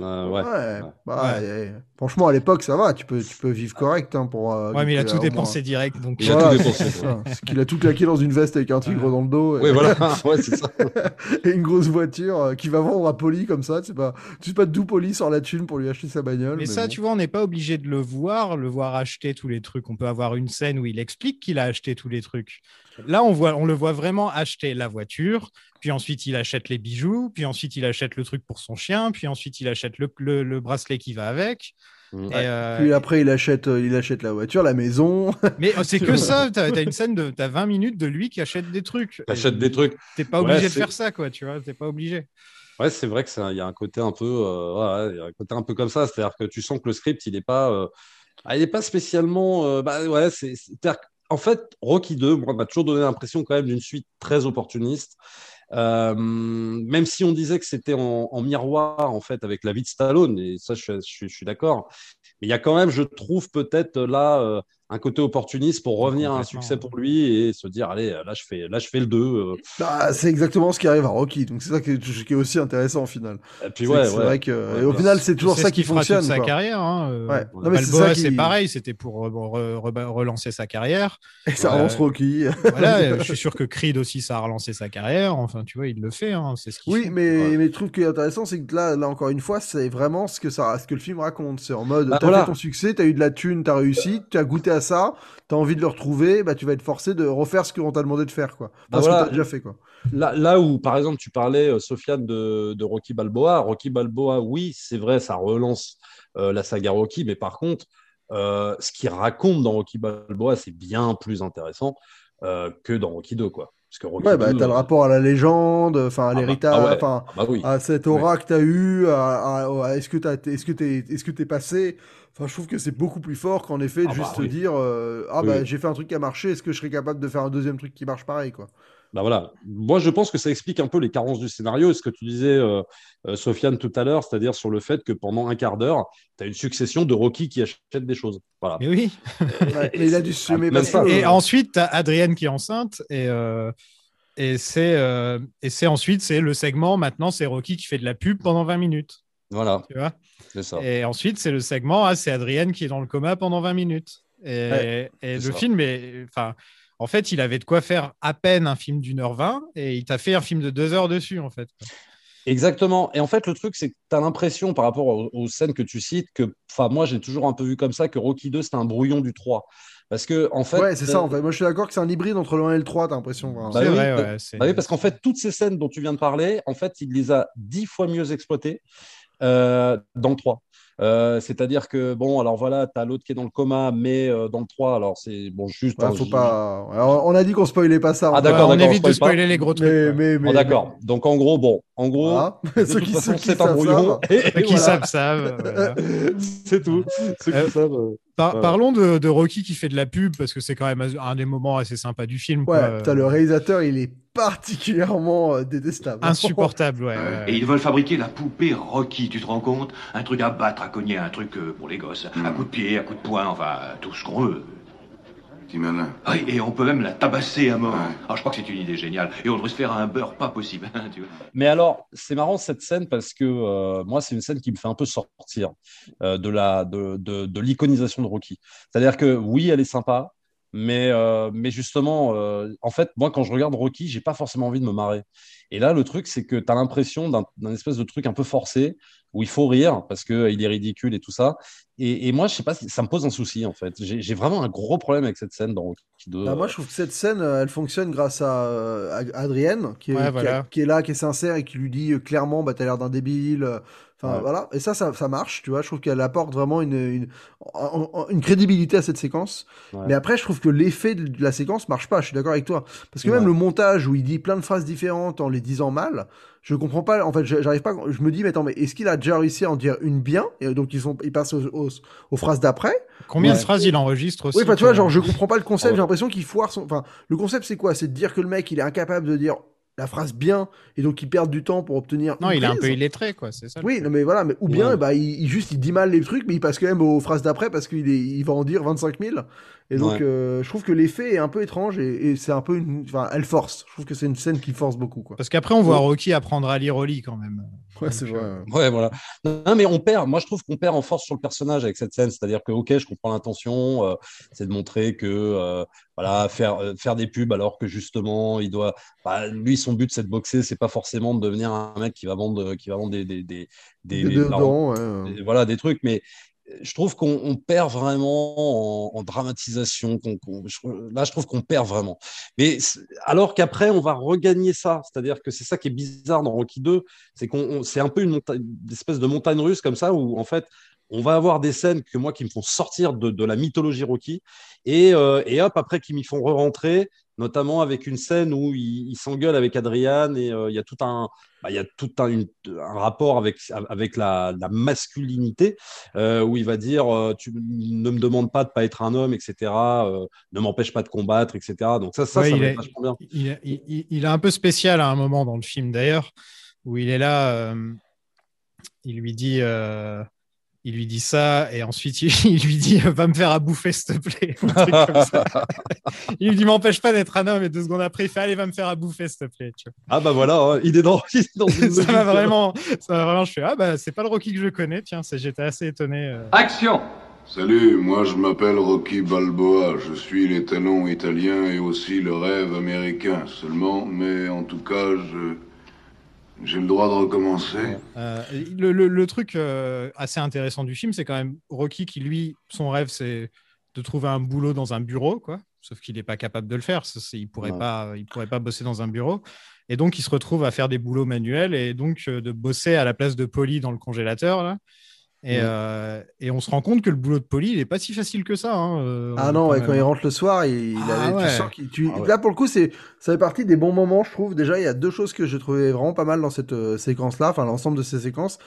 Euh, ouais. Ouais, bah, Ouais. franchement, à l'époque, ça va, tu peux, tu peux vivre correct hein, pour. euh, Ouais, mais il a tout dépensé direct. Donc, Il a tout dépensé. C'est qu'il a tout claqué dans une veste avec un tigre Ouais. dans le dos. et- Oui, voilà. ouais, c'est ça. et une grosse voiture euh, qui va vendre à Poli comme ça. Tu sais pas, tu sais pas d'où Poli sort la thune pour lui acheter sa bagnole. Mais ça, bon. tu vois, on n'est pas obligé de le voir, le voir acheter tous les trucs. On peut avoir une scène où il explique qu'il a acheté tous les trucs. Là, on, voit, on le voit vraiment acheter la voiture, puis ensuite il achète les bijoux, puis ensuite il achète le truc pour son chien, puis ensuite il achète le, le- le bracelet qui va avec. Mm. Et, euh, Puis après, il achète, euh, il achète la voiture, la maison. Mais euh, c'est que ça, tu as, une scène de as 20 minutes de lui qui achète des trucs. T'achètes des trucs. T'es pas Ouais, obligé de faire ça, quoi, tu vois, t'es pas obligé. Ouais, c'est vrai que ça, il y a un côté un peu, euh, ouais, il y a un côté un peu comme ça. C'est-à-dire que tu sens que le script, il n'est pas, euh, ah, il est pas spécialement, euh, bah ouais, c'est, qu'en fait, Rocky 2, moi, m'a toujours donné l'impression quand même d'une suite très opportuniste. Euh, même si on disait que c'était en, en miroir en fait avec la vie de Stallone, et ça, je suis d'accord. Mais il y a quand même, je trouve peut-être là euh, un côté opportuniste pour revenir à un succès pour lui et se dire, allez, là je fais, là je fais le 2. euh. Bah, c'est exactement ce qui arrive à Rocky. Donc c'est ça qui est, qui est aussi intéressant au final. Et puis C'est ouais, que c'est ouais. vrai que, Ouais, et au final, c'est toujours ça ce qui fonctionne. toute sa quoi. carrière. Hein. euh, Ouais. Non, mais c'est qui- pareil, c'était pour euh, bon, re- re- relancer sa carrière. Et ça relance Rocky. Voilà, euh, je suis sûr que Creed aussi, ça a relancé sa carrière. Enfin, tu vois, il le fait. hein, C'est ce qu'il Oui, fait. mais, Ouais. mais le truc qui est intéressant, c'est que là, là encore une fois, c'est vraiment ce que, ça, ce que le film raconte. C'est en mode, Bah, t'as voilà. fait ton succès, t'as eu de la thune, t'as réussi, t'as goûté à ça, t'as envie de le retrouver, bah tu vas être forcé de refaire ce qu'on t'a demandé de faire, quoi. Bah, Parce voilà. que déjà fait, quoi. Là, là où, par exemple, tu parlais, euh, Sofiane, de, de Rocky Balboa. Rocky Balboa, oui, c'est vrai, ça relance euh, la saga Rocky, mais par contre, euh, ce qu'il raconte dans Rocky Balboa, c'est bien plus intéressant que dans Rocky 2, quoi. Parce que Rocky Ouais, bah 2, t'as le euh, rapport à la légende, enfin à Ah bah, l'héritage, ah ouais. ah bah oui. à cette aura que t'as eu, à, à- à- est-ce que t'as, est-ce que t'es, est-ce que t'es passé? Enfin, je trouve que c'est beaucoup plus fort qu'en effet de bah juste oui. dire, euh, ah bah oui. j'ai fait un truc qui a marché, est-ce que je serais capable de faire un deuxième truc qui marche pareil, quoi? Bah voilà. Moi, je pense que ça explique un peu les carences du scénario et ce que tu disais, euh, euh, Sofiane, tout à l'heure, c'est-à-dire sur le fait que pendant un quart d'heure, tu as une succession de Rocky qui achètent des choses. Voilà. Mais oui. Mais il a dû se semer pas. que- Et ensuite, tu as Adrienne qui est enceinte. Et, euh, et c'est euh, et c'est ensuite, c'est le segment. Maintenant, c'est Rocky qui fait de la pub pendant 20 minutes. Voilà, Tu vois? C'est ça. Et ensuite, c'est le segment, ah, c'est Adrienne qui est dans le coma pendant 20 minutes. Et, Ouais, et le ça. film, est, enfin, en fait, il avait de quoi faire à peine un film d'une heure vingt et il t'a fait un film de deux heures dessus, en fait. Exactement. Et en fait, le truc, c'est que tu as l'impression, par rapport aux, aux scènes que tu cites, que, enfin, moi, j'ai toujours un peu vu comme ça que Rocky 2, c'était un brouillon du 3. Parce que, en fait. ouais, c'est ça, euh, en fait. Moi, je suis d'accord que c'est un hybride entre le 1 et le 3, t'as l'impression. quoi. Bah c'est oui, vrai, bah- ouais. c'est- Bah oui, parce qu'en fait, toutes ces scènes dont tu viens de parler, en fait, il les a dix fois mieux exploitées euh, dans le 3. Euh, C'est-à-dire que, bon, alors voilà, tu as l'autre qui est dans le coma, mais euh, dans le 3, alors c'est bon, juste. Ouais, un- faut pas. Alors, on a dit qu'on spoilait pas ça. Ah, d'accord, on évite de spoil pas. spoiler les gros trucs. Mais, quoi. mais, mais, Bon, d'accord. Donc, en gros, bon, en gros, Voilà. de ceux qui, façon, ceux qui c'est un savent brouillon. savent. Et, Ceux qui savent, savent. voilà. c'est tout. Ceux Euh, qui savent. euh, Par-. Parlons de, de Rocky qui fait de la pub parce que c'est quand même un des moments assez sympas du film. quoi. Ouais, putain, le réalisateur, il est particulièrement euh, détestable. Insupportable, ouais. Euh. Et ils veulent fabriquer la poupée Rocky, tu te rends compte? Un truc à battre, à cogner, un truc euh, pour les gosses. Un coup de pied, un coup de poing, enfin, tout ce qu'on veut. Petit malin. Ah, et on peut même la tabasser à mort. Ouais. Ah, je crois que c'est une idée géniale. Et on devrait se faire un beurre pas possible. hein, tu vois. Mais alors, c'est marrant cette scène parce que euh, moi, c'est une scène qui me fait un peu sortir euh, de la de, de, de l'iconisation de Rocky. C'est-à-dire que oui, elle est sympa, mais euh, mais justement, euh, en fait, moi, quand je regarde Rocky, j'ai pas forcément envie de me marrer. Et là, le truc, c'est que tu as l'impression d'un espèce de truc un peu forcé où il faut rire parce que il est ridicule et tout ça. Et, et moi, je sais pas, ça me pose un souci en fait. J'ai vraiment un gros problème avec cette scène dans Rocky 2. Bah, moi, je trouve que cette scène, euh, elle fonctionne grâce à, euh, à Adrienne, qui est, Ouais, qui a- voilà. qui est là, qui est sincère et qui lui dit euh, clairement, bah, t'as l'air d'un débile. Enfin, Ouais. voilà. Et ça, ça, ça marche, tu vois. Je trouve qu'elle apporte vraiment une, une, une crédibilité à cette séquence. Ouais. Mais après, je trouve que l'effet de la séquence marche pas. Je suis d'accord avec toi. Parce que même le montage où il dit plein de phrases différentes en les disant mal, je comprends pas. En fait, je- j'arrive pas. Je me dis, mais attends, mais est-ce qu'il a déjà réussi à en dire une bien? Et donc, ils, sont, ils passent aux, aux, aux phrases d'après Combien Ouais. de phrases il enregistre aussi oui, enfin, tu vois, genre, je comprends pas le concept. J'ai l'impression qu'il foire son. Enfin, le concept, c'est quoi? C'est de dire que le mec, il est incapable de dire la phrase bien, et donc il perd du temps pour obtenir. Non, une il est un peu illettré, quoi, c'est ça. Oui, truc. non, mais voilà, mais ou bien, Ouais. bah, il, il juste, il dit mal les trucs, mais il passe quand même aux phrases d'après parce qu'il est, il va en dire 25 000. Et donc, Ouais. euh, je trouve que l'effet est un peu étrange et, et c'est un peu une. Enfin, elle force. Je trouve que c'est une scène qui force beaucoup, quoi. Parce qu'après, on voit Rocky apprendre à lire au lit quand même. Ouais, c'est vrai. euh, Ouais, voilà. Non, mais on perd. Moi, je trouve qu'on perd en force sur le personnage avec cette scène. C'est-à-dire que, ok, je comprends l'intention, euh, c'est de montrer que, euh, voilà, faire, euh, faire des pubs alors que justement, il doit. bah, lui, son but, c'est de boxer. C'est pas forcément de devenir un mec qui va vendre, qui va vendre des, des, des, des- Des des- déodorants, ouais. des- voilà, des trucs. Mais je trouve qu'on on perd vraiment en, dramatisation. là, je trouve qu'on perd vraiment. Mais alors qu'après, on va regagner ça. C'est-à-dire que c'est ça qui est bizarre dans Rocky 2, c'est qu'on on- c'est un peu une, espèce de montagne russe comme ça où en fait. On va avoir des scènes que moi qui me font sortir de, de la mythologie Rocky et, euh, et hop après qui m'y font re-rentrer, notamment avec une scène où il, il s'engueule avec Adrian et euh, il y a tout un bah, il y a tout un, une- un rapport avec avec la, la masculinité euh, où il va dire euh, tu ne me demandes pas de pas être un homme etc ne m'empêche pas de combattre etc donc ça ça Ouais, ça il est- bien. il, il- il- il est un peu spécial à un moment dans le film d'ailleurs, où il est là, il lui dit, il lui dit ça, et ensuite il, lui dit va me faire à bouffer s'il te plaît. Un truc comme ça. il lui dit m'empêche pas d'être un homme, et deux secondes après il fait allez va me faire à bouffer s'il te plaît. Tu ah bah voilà hein, il est dans, il est dans une vois. ça m'a vraiment, ça m'a vraiment, je fais ah bah c'est pas le Rocky que je connais, tiens, j'étais assez étonné. euh. Action Salut, moi je m'appelle Rocky Balboa. Je suis les talons italiens et aussi le rêve américain seulement, mais en tout cas, je. J'ai le droit de recommencer. Euh, le, le- le truc euh, assez intéressant du film, c'est quand même Rocky qui, lui, son rêve, c'est de trouver un boulot dans un bureau, quoi. Sauf qu'il n'est pas capable de le faire. Il pourrait Ouais. pas, il pourrait pas bosser dans un bureau. Et donc, il se retrouve à faire des boulots manuels et donc euh, de bosser à la place de Polly dans le congélateur. Là. Et, Ouais. euh, et on se rend compte que le boulot de Polly, il n'est pas si facile que ça. hein, euh, Ah non, ouais, même. quand il rentre le soir, il, il Ah avait- ouais. tu sens qu'il. tu- Ah ouais. Là, pour le coup, c'est, ça fait partie des bons moments, je trouve. Déjà, il y a deux choses que j'ai trouvé vraiment pas mal dans cette euh, séquence-là, enfin, l'ensemble de ces séquences.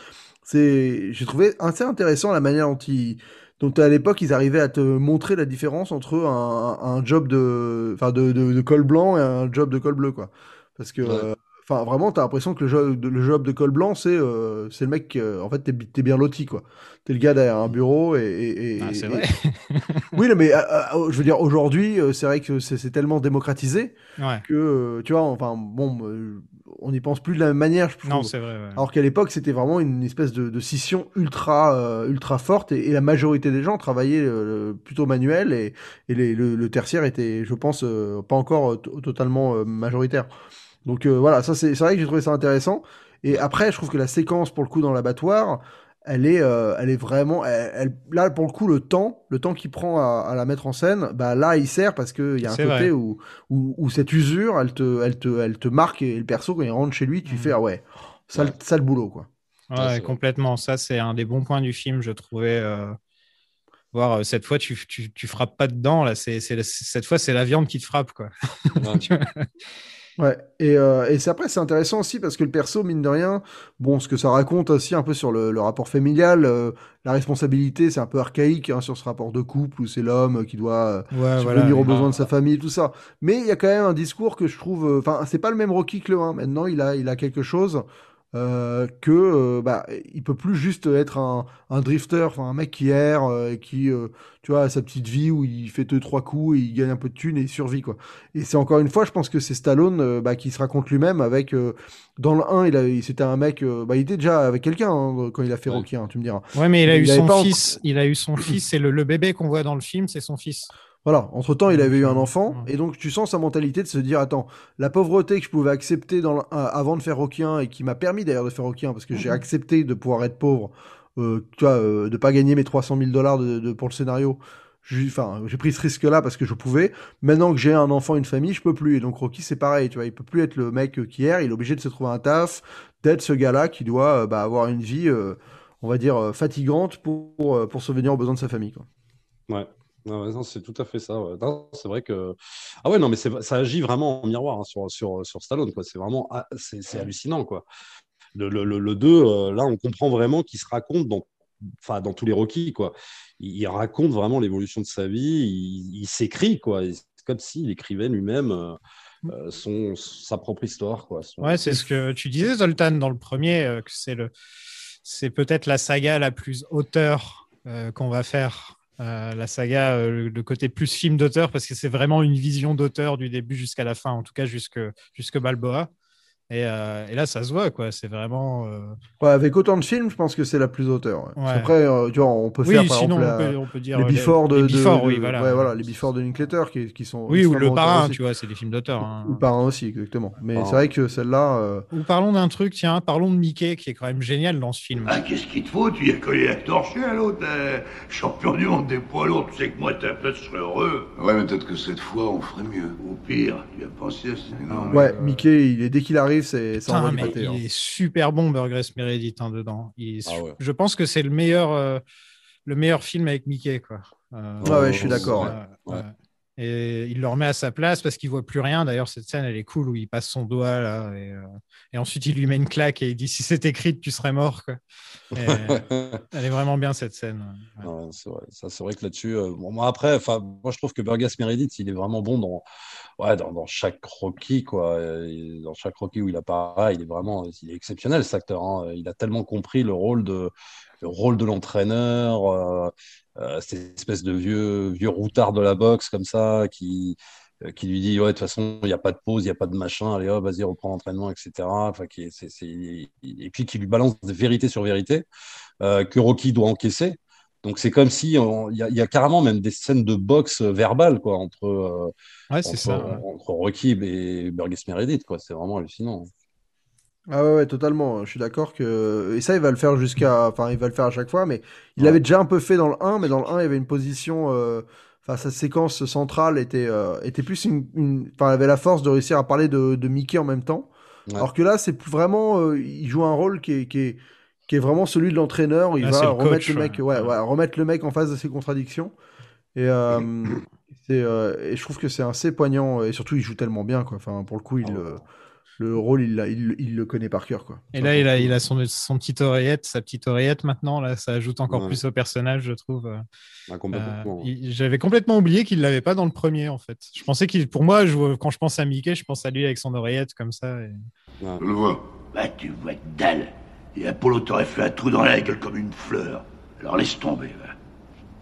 C'est, j'ai trouvé assez intéressant la manière dont ils, dont à l'époque, ils arrivaient à te montrer la différence entre un, un job de, enfin, de, de, de col blanc et un job de col bleu, quoi. Parce que, Ouais. euh, Enfin, vraiment, t'as l'impression que le job, de- le job de col blanc, c'est euh, c'est le mec, euh, en fait, t'es bien loti, quoi. T'es le gars derrière un bureau et. et- et- Ah, c'est et- vrai. oui, non, mais euh, euh, je veux dire, aujourd'hui, euh, c'est vrai que c'est tellement démocratisé Ouais. que, euh, tu vois, enfin, bon, euh, on n'y pense plus de la même manière, je. Non, c'est vrai. ouais. Alors qu'à l'époque, c'était vraiment une espèce de, de scission ultra, euh, ultra forte et, la majorité des gens travaillaient euh, plutôt manuel et, et les- le, le tertiaire était, je pense, euh, pas encore to- totalement euh, majoritaire. Donc euh, voilà, ça c'est vrai que j'ai trouvé ça intéressant. Et après, je trouve que la séquence pour le coup dans l'abattoir, elle est, euh, elle est vraiment, elle, elle- là pour le coup le temps, le temps qu'il prend à, à la mettre en scène, bah là il sert parce que il y a un côté vrai. où, où, où cette usure, elle te, elle te, elle te marque et le perso quand il rentre chez lui, tu Mhm. fais ah ouais, sale, Ouais. sale boulot quoi. Ouais, complètement. Ça, c'est un des bons points du film, je trouvais. euh, Voir euh, cette fois, tu, tu, tu frappes pas dedans. Là, c'est, c'est, cette fois, c'est la viande qui te frappe, quoi. Ouais. Ouais, et, euh, et c'est après, c'est intéressant aussi parce que le perso, mine de rien, bon, ce que ça raconte aussi un peu sur le, le rapport familial, euh, la responsabilité, c'est un peu archaïque hein, sur ce rapport de couple où c'est l'homme qui doit euh, Ouais, subvenir aux besoins de sa famille, tout ça. Mais il y a quand même un discours que je trouve, euh, enfin, c'est pas le même Rocky que le 1. Maintenant, il a, il a quelque chose euh, que euh, bah il peut plus juste être un, un drifter, enfin un mec qui erre, euh, et qui euh, tu vois a sa petite vie où il fait deux trois coups et il gagne un peu de thunes et il survit quoi. Et c'est encore une fois, je pense que c'est Stallone euh, bah, qui se raconte lui-même avec euh, dans le 1 il a il- c'était un mec euh, bah il était déjà avec quelqu'un hein, quand il a fait Ouais. Rocky, hein, tu me diras. Ouais, mais il a Il eu son fils. Il a eu son fils. Et le, le bébé qu'on voit dans le film, c'est son fils. Voilà, entre-temps, il avait eu un enfant, et donc tu sens sa mentalité de se dire, attends, la pauvreté que je pouvais accepter dans euh, avant de faire Rocky 1, et qui m'a permis d'ailleurs de faire Rocky 1, parce que j'ai accepté de pouvoir être pauvre, euh, tu vois, euh, de pas gagner mes 300 000 dollars de, de- pour le scénario. J'ai- Enfin, j'ai pris ce risque-là parce que je pouvais. Maintenant que j'ai un enfant, une famille, je peux plus. Et donc Rocky, c'est pareil, tu vois, il peut plus être le mec euh, qui erre, il est obligé de se trouver un taf, d'être ce gars-là qui doit euh, bah, avoir une vie, euh, on va dire, euh, fatigante pour, pour, pour subvenir aux besoins de sa famille, quoi. Ouais. Ouais, c'est tout à fait ça. ouais. C'est vrai que. Ah ouais, non, mais ça agit vraiment en miroir hein, sur, sur, sur Stallone. C'est vraiment. ah, c'est hallucinant, quoi. Le, le, le, le 2, euh, là, on comprend vraiment qu'il se raconte dans, enfin, dans tous les Rocky, quoi. Il, il raconte vraiment l'évolution de sa vie, il, il s'écrit, quoi. C'est comme s'il écrivait lui-même euh, euh, son, sa propre histoire, quoi. Son- Ouais, c'est ce que tu disais, Zoltan, dans le premier, euh, que c'est le, c'est peut-être la saga la plus auteur euh, qu'on va faire. Euh, la saga, euh, le, côté plus film d'auteur, parce que c'est vraiment une vision d'auteur du début jusqu'à la fin, en tout cas jusque, jusque Balboa. Et, euh, et là, ça se voit, quoi. C'est vraiment. euh, Ouais, avec autant de films, je pense que c'est la plus ouais. Ouais. qu'Après, euh, tu vois, on peut Oui, faire par sinon, exemple on la- peut, on peut dire les les- before de, les de- before, de- oui, voilà. ouais, voilà, les before de Linklater qui, qui sont Oui, ou le parrain, aussi. tu vois, c'est des films d'auteur. hein. Ou le parrain aussi, exactement. Mais c'est vrai que celle-là, euh, Ou parlons d'un truc, tiens, parlons de Mickey, qui est quand même génial dans ce film. Ah, qu'est-ce qu'il te faut Tu y as collé la torchée à l'autre euh, Champion du monde des poids lourds, tu sais que moi, ta place, je serais heureux. Ouais, mais peut-être que cette fois, on ferait mieux. Au pire, tu as pensé à ça ouais, Mickey, il est, dès qu'il arrive, c'est Putain, pâté, hein. il est super bon, Burgess Meredith, hein, dedans. Il est Ah ouais. Je pense que c'est le meilleur, euh, le meilleur film avec Mickey, quoi. Euh, Ouais, ouais, je suis d'accord, ouais. Et il le remet à sa place parce qu'il voit plus rien. D'ailleurs, cette scène, elle est cool où il passe son doigt là, et, euh, et ensuite il lui met une claque et il dit si c'était écrit, tu serais mort. Quoi. Et, elle est vraiment bien cette scène. ouais. Ouais, c'est vrai. Ça, c'est vrai que là-dessus, euh, bon, moi, après, enfin, moi, je trouve que Burgess Meredith, il est vraiment bon dans, ouais, dans, dans chaque Rocky, quoi. Dans chaque Rocky où il apparaît, il est vraiment, il est exceptionnel, cet acteur. hein. Il a tellement compris le rôle de, le rôle de l'entraîneur, euh, euh, cette espèce de vieux, vieux routard de la boxe comme ça, qui, euh, qui lui dit, ouais, de toute façon, il n'y a pas de pause, il n'y a pas de machin, allez, hop, vas-y, reprends l'entraînement, etc. Enfin, qui est- c'est- c'est- et puis qui lui balance des vérités sur vérité euh, que Rocky doit encaisser. Donc c'est comme si il y, a- il y a carrément même des scènes de boxe verbales quoi entre euh, Ouais, entre, ça. ouais. entre Rocky et Burgess Meredith quoi. C'est vraiment hallucinant. Ah ouais, ouais, totalement. Je suis d'accord que et ça, il va le faire jusqu'à, enfin, il va le faire à chaque fois, mais il Ouais. l'avait déjà un peu fait dans le 1, mais dans le 1, il y avait une position, euh, enfin, sa séquence centrale était, euh, était plus une, une- enfin, elle avait la force de réussir à parler de, de Mickey en même temps. Ouais. Alors que là, c'est plus vraiment, euh, il joue un rôle qui est, qui est, qui est vraiment celui de l'entraîneur. Il va le remettre coach, le mec, ouais. ouais, Ouais. ouais, remettre le mec en face de ses contradictions. Et, euh, c'est, euh, et je trouve que c'est assez poignant. Et surtout, il joue tellement bien, quoi. Enfin, pour le coup, il, Ah euh, le rôle, il, l'a- il, il le connaît par cœur, quoi. Et là, il a, coup. il a son, son petite oreillette, sa petite oreillette maintenant. Là, ça ajoute encore Ouais. plus au personnage, je trouve. Ah, Euh, complètement. il- J'avais complètement oublié qu'il l'avait pas dans le premier, en fait. Je pensais qu'il, pour moi, je, quand je pense à Mickey, je pense à lui avec son oreillette comme ça. et- Ouais. Je le vois. Bah, tu vois que dalle. Et Apollo t'aurait fait un trou dans la gueule comme une fleur. Alors laisse tomber.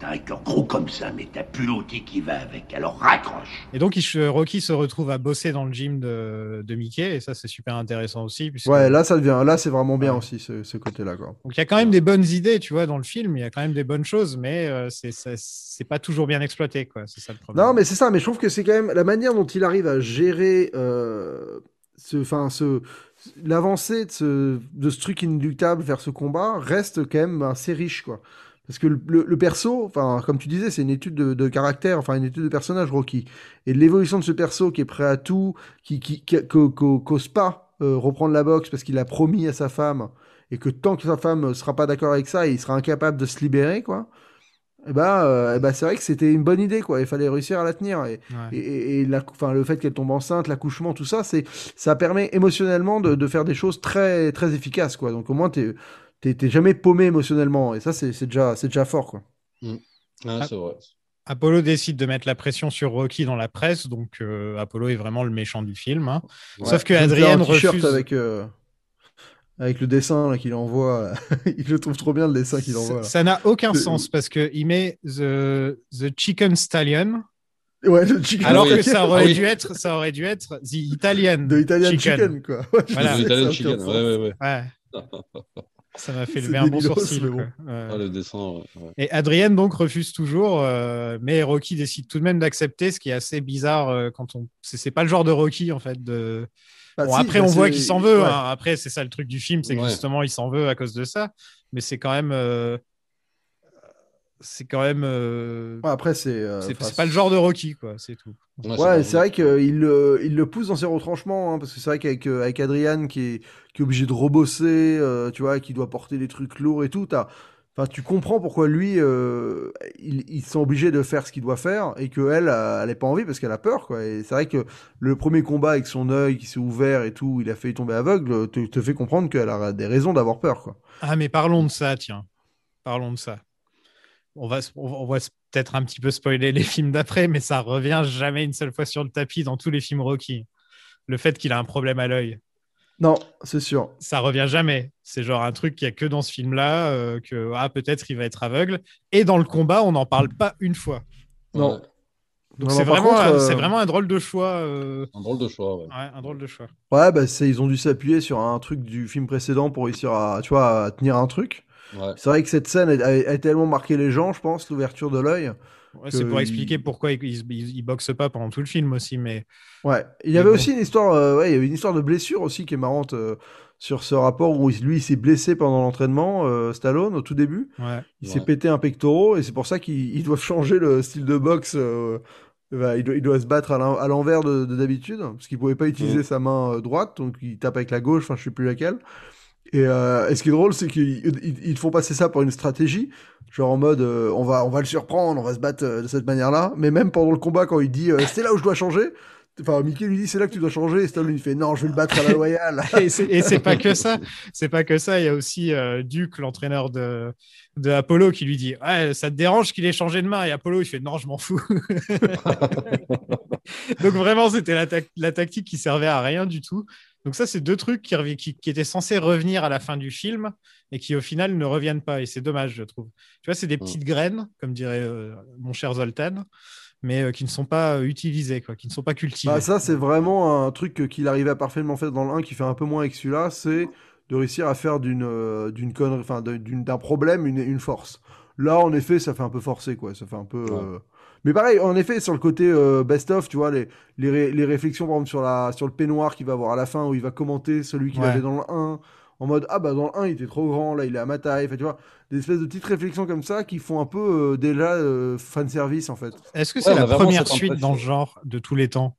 T'as un cœur gros comme ça, mais t'as plus l'outil qui va avec. Alors raccroche. Et donc, Rocky se retrouve à bosser dans le gym de, de Mickey, et ça, c'est super intéressant aussi. puisque- Ouais, là, ça devient, là, c'est vraiment bien Ouais. aussi, ce, ce côté-là, quoi. Donc, il y a quand même des bonnes idées, tu vois, dans le film. Il y a quand même des bonnes choses, mais euh, c'est ça- c'est pas toujours bien exploité, quoi. C'est ça le problème. Non, mais c'est ça, mais je trouve que c'est quand même la manière dont il arrive à gérer euh, ce, enfin, ce, l'avancée de ce, de ce truc inéluctable vers ce combat reste quand même assez riche, quoi. Parce que le, le- le perso, enfin, comme tu disais, c'est une étude de, de caractère, enfin, une étude de personnage, Rocky. Et l'évolution de ce perso qui est prêt à tout, qui, qui, qu'ose pas euh, reprendre la boxe parce qu'il a promis à sa femme, et que tant que sa femme sera pas d'accord avec ça, il sera incapable de se libérer, quoi. Et bah, euh, eh ben, c'est vrai que c'était une bonne idée, quoi. Il fallait réussir à la tenir. Et, Ouais. et, et- et la, enfin, le fait qu'elle tombe enceinte, l'accouchement, tout ça, c'est, ça permet émotionnellement de, de faire des choses très, très efficaces, quoi. Donc au moins, t'es, t'es, t'es jamais paumé émotionnellement. Et ça, c'est, c'est déjà, c'est déjà fort, quoi. Ouais, Ah. c'est vrai. Apollo décide de mettre la pression sur Rocky dans la presse, donc euh, Apollo est vraiment le méchant du film. hein. Ouais. Sauf que Adrienne refuse. avec, euh, Avec le dessin là, qu'il envoie. il le trouve trop bien le dessin qu'il envoie. là. Ça n'a aucun sens parce qu'il met the, the Chicken Stallion, Ouais, le chicken. alors oui. que ça Ah aurait, oui. dû être, ça aurait dû être The Italian. De Italian Chicken, quoi. Ouais, Voilà. que Italian Chicken, ouais, ouais, ouais. Ouais. Ça m'a fait lever un bon sourcil. bon. Ouais. Ah, le dessin, ouais. Et Adrienne donc refuse toujours, euh, mais Rocky décide tout de même d'accepter, ce qui est assez bizarre euh, quand on. C'est pas le genre de Rocky en fait. De... Bah, Bon, si, après bah, on voit qu'il s'en veut. ouais. hein. Après c'est ça le truc du film, c'est que justement il s'en veut à cause de ça. Mais c'est quand même. euh, C'est quand même. euh, Ouais, après, c'est. euh, c'est pas le genre de Rocky quoi, c'est tout. Ouais, c'est vrai qu'il le, il le pousse dans ses retranchements, hein, parce que c'est vrai qu'avec euh, avec Adrian qui est, qui est obligé de rebosser, euh, tu vois, qui doit porter des trucs lourds et tout, t'as- enfin, tu comprends pourquoi lui, euh, il- ils sont obligés de faire ce qu'il doit faire et que elle, euh, elle n'a pas envie parce qu'elle a peur, quoi. Et c'est vrai que le premier combat avec son œil qui s'est ouvert et tout, il a failli tomber aveugle, te, te fait comprendre qu'elle a des raisons d'avoir peur, quoi. Ah mais parlons de ça, tiens. Parlons de ça. On va, on va- peut-être un petit peu spoiler les films d'après, mais ça revient jamais une seule fois sur le tapis dans tous les films Rocky. Le fait qu'il a un problème à l'œil. Non, c'est sûr. ça revient jamais. C'est genre un truc qu'il n'y a que dans ce film-là, euh, que ah, peut-être il va être aveugle. Et dans le combat, on n'en parle pas une fois. Non. Ouais, Donc c'est vraiment, euh, c'est vraiment un drôle de choix. euh, Un drôle de choix, ouais. ouais, un drôle de choix. Ouais, bah, ils ont dû s'appuyer sur un truc du film précédent pour réussir à, tu vois, à tenir un truc. Ouais. C'est vrai que cette scène a, a- a tellement marqué les gens, je pense, l'ouverture de l'œil. Ouais, c'est pour il- expliquer pourquoi il, il, boxe pas pendant tout le film aussi. Mais Ouais. Il y Mais avait bon. aussi une histoire, euh, ouais, il y avait une histoire de blessure aussi qui est marrante euh, sur ce rapport où lui il s'est blessé pendant l'entraînement, euh, Stallone au tout début. ouais. Il Ouais. s'est pété un pectoral et c'est pour ça qu'ils ils doivent changer le style de boxe. euh, bah, il, doit, il doit se battre à l'en- à l'envers de de d'habitude parce qu'il pouvait pas utiliser Mhm. sa main euh, droite, donc il tape avec la gauche. Enfin, je sais plus laquelle. Et, euh, et ce qui est drôle, c'est qu'ils font passer ça pour une stratégie, genre en mode euh, on va on va le surprendre, on va se battre euh, de cette manière-là. Mais même pendant le combat, quand il dit euh, c'est là où je dois changer, enfin Mickey lui dit c'est là que tu dois changer, et Stallone il fait non, je vais le battre à la loyale. Et c'est pas que ça. C'est pas que ça. Il y a aussi euh, Duke, l'entraîneur de, de Apollo, qui lui dit ouais, ça te dérange qu'il ait changé de main Et Apollo, il fait non, je m'en fous. Donc vraiment, c'était la, la tactique qui servait à rien du tout. Donc ça, c'est deux trucs qui, revi- qui, qui étaient censés revenir à la fin du film et qui au final ne reviennent pas. Et c'est dommage, je trouve. Tu vois, c'est des petites graines, comme dirait euh, mon cher Zoltan, mais euh, qui ne sont pas euh, utilisées, quoi, qui ne sont pas cultivées. Bah, ça, c'est vraiment un truc qu'il arrivait à parfaitement faire dans le 1 qui fait un peu moins avec celui-là, c'est de réussir à faire d'une d'une connerie, enfin d'un problème une, une force. Là, en effet, ça fait un peu forcé, quoi. Ça fait un peu. euh, Mais pareil, en effet, sur le côté euh, best-of, tu vois, les, les, ré- les réflexions, par exemple, sur, la, sur le peignoir qu'il va avoir à la fin, où il va commenter celui qu'il Ouais. avait dans le 1, en mode Ah, bah dans le 1, il était trop grand, là, il est à ma taille. Enfin, tu vois, des espèces de petites réflexions comme ça qui font un peu euh, déjà euh, fanservice, en fait. Est-ce que c'est la première suite dans le genre de tous les temps?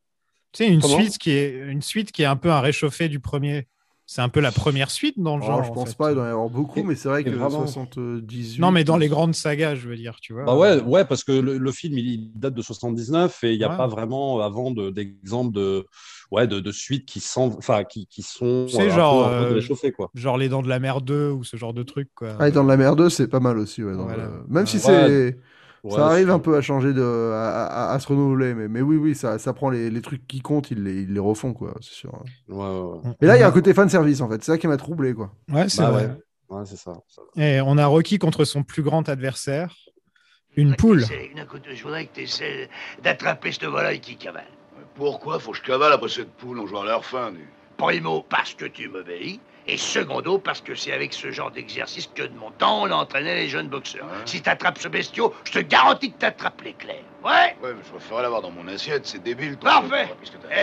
Tu sais, une Comment? suite, qui est, une suite qui est un peu un réchauffé du premier. C'est un peu la première suite dans le Oh, genre. je en pense fait. pas, il doit y en avoir beaucoup, Et- mais c'est vrai que vraiment- 78. Non, mais dans les grandes sagas, je veux dire, tu vois. Bah ouais, ouais, parce que le, le film il date de 79 et il n'y a Ouais. pas vraiment avant de- d'exemples de, ouais, de, de suites qui sont, enfin, qui, qui sont C'est euh, un genre, peu- un peu euh, quoi. Genre Les Dents de la Mer 2 ou ce genre de truc, quoi. Ah, et dans de la mer 2, c'est pas mal aussi. Ouais, dans Voilà. le- Même si Ouais. c'est. Ouais, ça arrive un peu à changer, de... à, à- à se renouveler, mais, mais oui, oui, ça, ça prend les, les trucs qui comptent, ils les, ils les refont, quoi, c'est sûr. Ouais, ouais, ouais. Et là, il y a un côté fan service, en fait, c'est ça qui m'a troublé, quoi. Ouais, c'est Bah vrai. ouais. Ouais, c'est ça. ça. Et on a Rocky contre son plus grand adversaire, une poule. Je voudrais que tu essaies d'attraper ce volaille qui cavale. Pourquoi faut que je cavale après cette poule? On joue à leur fin, du. Primo, parce que tu m'obéis. Et secondo, parce que c'est avec ce genre d'exercice que de mon temps, on entraînait les jeunes boxeurs. Ouais. Si t'attrapes ce bestiau, je te garantis que t'attrapes l'éclair. Ouais Ouais, mais je préférerais l'avoir dans mon assiette, c'est débile. ton Parfait.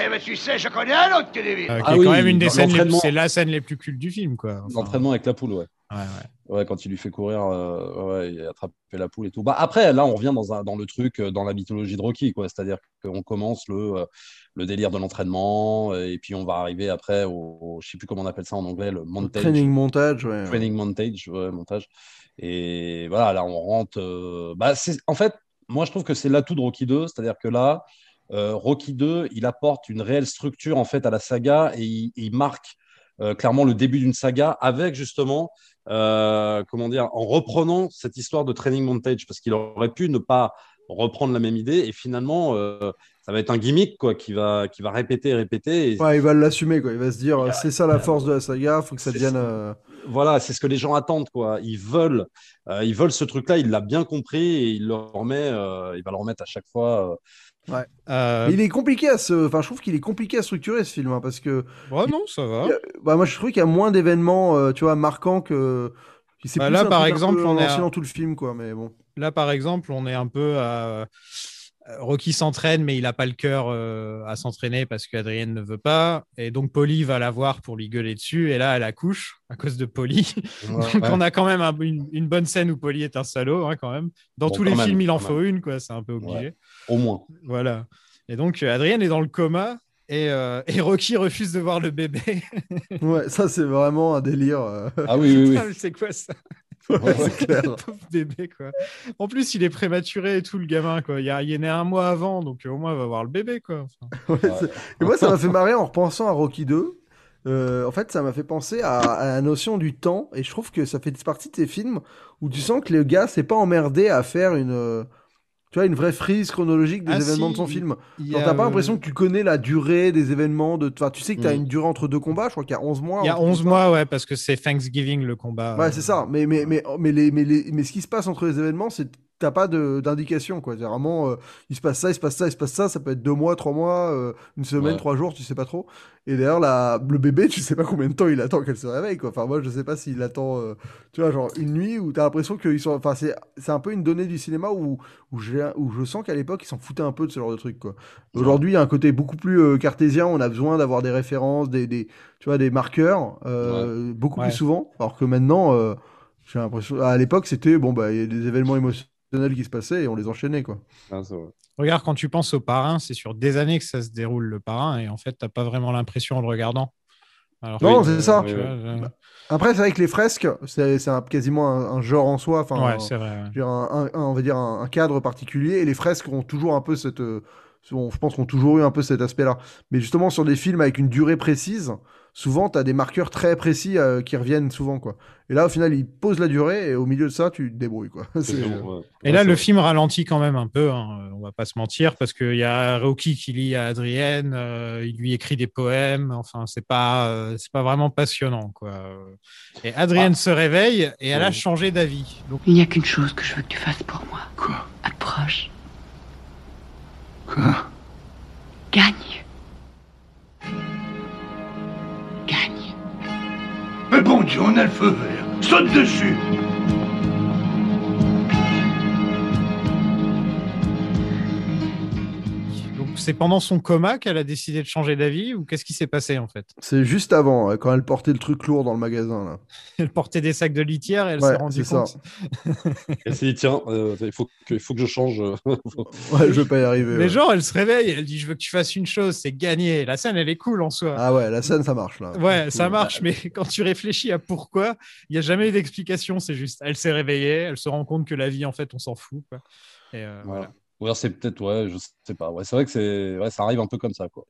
Eh ben tu sais, je connais un autre qui est débile. euh, qui Ah est oui, quand même une des scènes, les- c'est la scène les plus cultes du film, quoi. Enfin, L'entraînement avec la poule, ouais. Ouais, ouais. Ouais, quand il lui fait courir, euh, ouais, il attrape la poule et tout. Bah, après, là, on revient dans, un, dans le truc, euh, dans la mythologie de Rocky, quoi. C'est-à-dire qu'on commence le, euh, le délire de l'entraînement, euh, et puis on va arriver après au, au- je sais plus comment on appelle ça en anglais, le montage. Training montage, ouais. Training montage, ouais, montage. Et voilà, là, on rentre. euh, bah, c'est- en fait, moi, je trouve que c'est l'atout de Rocky 2, c'est-à-dire que là, euh, Rocky 2, il apporte une réelle structure en fait à la saga et il, il marque euh, clairement le début d'une saga avec justement, euh, comment dire, en reprenant cette histoire de training montage, parce qu'il aurait pu ne pas reprendre la même idée et finalement, euh, ça va être un gimmick quoi, qui va, qui va répéter, répéter. Et Ouais, il va l'assumer, quoi. Il va se dire, Il a- c'est ça la force de la saga, faut que ça devienne. euh, voilà, c'est ce que les gens attendent quoi. Ils veulent, euh, ils veulent ce truc-là. Il l'a bien compris et il le remet, euh, il va le remettre à chaque fois. Euh. Ouais. Euh, il est compliqué à se. Enfin, je trouve qu'il est compliqué à structurer ce film, hein, parce que. oh non, ça va. a- Bah, moi, je trouve qu'il y a moins d'événements, euh, tu vois, marquants que. Bah, là, par exemple, on est à- tout le film, quoi. Mais bon. Là, par exemple, on est un peu à. Rocky s'entraîne, mais il n'a pas le cœur euh, à s'entraîner parce qu'Adrienne ne veut pas. Et donc, Polly va la voir pour lui gueuler dessus. Et là, elle accouche à cause de Polly. donc, Ouais. on a quand même un- une, une bonne scène où Polly est un salaud, hein, quand même. Dans Bon, tous les même, films, il en faut une, quoi. C'est un peu obligé. Ouais. Au moins. Voilà. Et donc, euh, Adrienne est dans le coma. Et, euh, et Rocky refuse de voir le bébé. Ouais, ça, c'est vraiment un délire. euh. Ah oui, oui, c'est quoi ça? Ouais, c'est clair. Le pauvre bébé, quoi. En plus, il est prématuré et tout, le gamin, quoi. Il, a- il est né un mois avant, donc euh, au moins, il va voir le bébé, quoi. Enfin, Ouais, c'est- Et moi, ça m'a fait marrer en repensant à Rocky 2. Euh, en fait, ça m'a fait penser à, à la notion du temps, et je trouve que ça fait partie de ces films où tu sens que le gars s'est pas emmerdé à faire une, euh, tu vois, une vraie frise chronologique des Ah, événements si, de son film. Genre, t'as pas euh, l'impression que tu connais la durée des événements, de... enfin, tu sais que t'as Mm. une durée entre deux combats, je crois qu'il y a 11 mois. Il y a truc comme 11 ça. mois, ouais, parce que c'est Thanksgiving, le combat. Ouais, c'est ça. Mais, mais, mais, mais, les, mais, les, mais ce qui se passe entre les événements, c'est t'as pas de- d'indication, quoi. C'est vraiment, euh, il se passe ça, il se passe ça, il se passe ça. Ça peut être deux mois, trois mois, euh, une semaine, Ouais. trois jours, tu sais pas trop. Et d'ailleurs, la, le bébé, tu sais pas combien de temps il attend qu'elle se réveille, quoi. Enfin, moi, je sais pas s'il attend, euh, tu vois, genre une nuit où t'as l'impression qu'ils sont. Enfin, c'est c'est un peu une donnée du cinéma où, où, j'ai- où je sens qu'à l'époque, ils s'en foutaient un peu de ce genre de truc, quoi. Aujourd'hui, il y a un côté beaucoup plus euh, cartésien. On a besoin d'avoir des références, des, des, tu vois, des marqueurs, euh, beaucoup plus souvent. Alors que maintenant, euh, j'ai l'impression. À l'époque, c'était bon, bah, il y a des événements émotionnels qui se passaient et on les enchaînait, quoi. Ah. Regarde, quand tu penses au parrain, c'est sur des années que ça se déroule, le parrain, et en fait, t'as pas vraiment l'impression en le regardant. Alors Non, c'est ça. vois, euh, Après, c'est vrai que les fresques, c'est quasiment un, un genre en soi. Enfin, ouais, un- c'est vrai. ouais. dire, un, on va dire un, un cadre particulier. Et les fresques ont toujours un peu cette. euh, sont- je pense qu'on a toujours eu un peu cet aspect-là. Mais justement, sur des films avec une durée précise, souvent, tu as des marqueurs très précis euh, qui reviennent souvent. quoi. Et là, au final, ils posent la durée et au milieu de ça, tu te débrouilles. Quoi. C'est C'est- bon, ouais. Et là, le vrai. film ralentit quand même un peu, hein, on va pas se mentir, parce qu'il y a Rocky qui lit à Adrienne, euh, il lui écrit des poèmes, enfin, c'est pas, euh, c'est pas vraiment passionnant, quoi. Et Adrienne se réveille et elle a changé d'avis. Donc, Il n'y a qu'une chose que je veux que tu fasses pour moi. Quoi? Approche. Quoi? Gagne. Gagne. Mais bon Dieu, on a le feu vert. Saute dessus c'est pendant son coma qu'elle a décidé de changer d'avis ou qu'est-ce qui s'est passé en fait? C'est juste avant, euh, quand elle portait le truc lourd dans le magasin. Là. Elle portait des sacs de litière et elle Ouais, s'est rendue compte. Elle s'est dit, tiens, euh, il faut que, il faut que je change. euh, Ouais, je vais pas y arriver. Mais ouais. genre, elle se réveille, elle dit Je veux que tu fasses une chose, c'est gagner. La scène, elle est cool en soi. Ah ouais, la scène, ça marche là. Ouais, ça marche, mais quand tu réfléchis à pourquoi, il n'y a jamais eu d'explication. C'est juste, elle s'est réveillée, elle se rend compte que la vie, en fait, on s'en fout. Quoi. Et euh, voilà. Ouais, c'est peut-être, ouais, je sais pas. Ouais, c'est vrai que c'est, ouais, ça arrive un peu comme ça, quoi.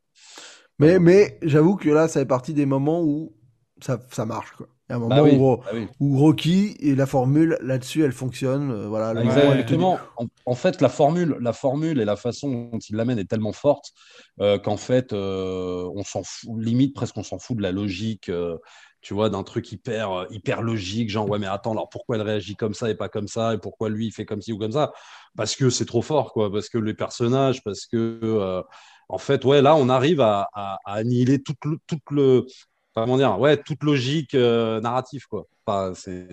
Mais, mais j'avoue que là, ça fait partie des moments où ça, ça marche. Quoi. Il y a un moment Bah oui, où, bah oui. où Rocky et la formule là-dessus, elle fonctionne. euh, voilà, le dit- Exactement. En, en fait, la formule, la formule et la façon dont il l'amène est tellement forte euh, qu'en fait, euh, on s'en fout, limite presque on s'en fout de la logique, euh, tu vois, d'un truc hyper, euh, hyper logique, genre ouais, mais attends, alors pourquoi elle réagit comme ça et pas comme ça, et pourquoi lui il fait comme ci ou comme ça? Parce que c'est trop fort, quoi, parce que les personnages, parce que euh, en fait, ouais, là, on arrive à, à- à annihiler toute le, toute le, comment dire, ouais, toute logique euh, narrative, quoi. Enfin, c'est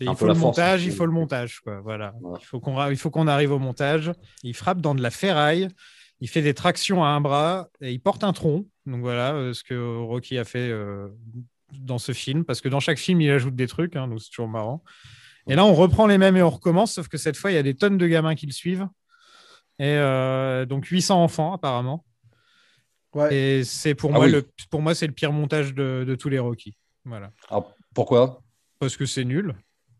il faut le force. montage, il faut le montage. Quoi. Voilà. Ouais. Il faut qu'on ra- il faut qu'on arrive au montage. Il frappe dans de la ferraille, il fait des tractions à un bras et il porte un tronc. Donc voilà euh, ce que Rocky a fait euh, dans ce film, parce que dans chaque film, il ajoute des trucs, hein, donc c'est toujours marrant. Et là, on reprend les mêmes et on recommence, sauf que cette fois, il y a des tonnes de gamins qui le suivent. Et euh, donc 800 enfants apparemment. Ouais. Et c'est pour Ah moi oui. le pour moi c'est le pire montage de, de tous les Rocky. Voilà. Alors, pourquoi? Parce que c'est nul.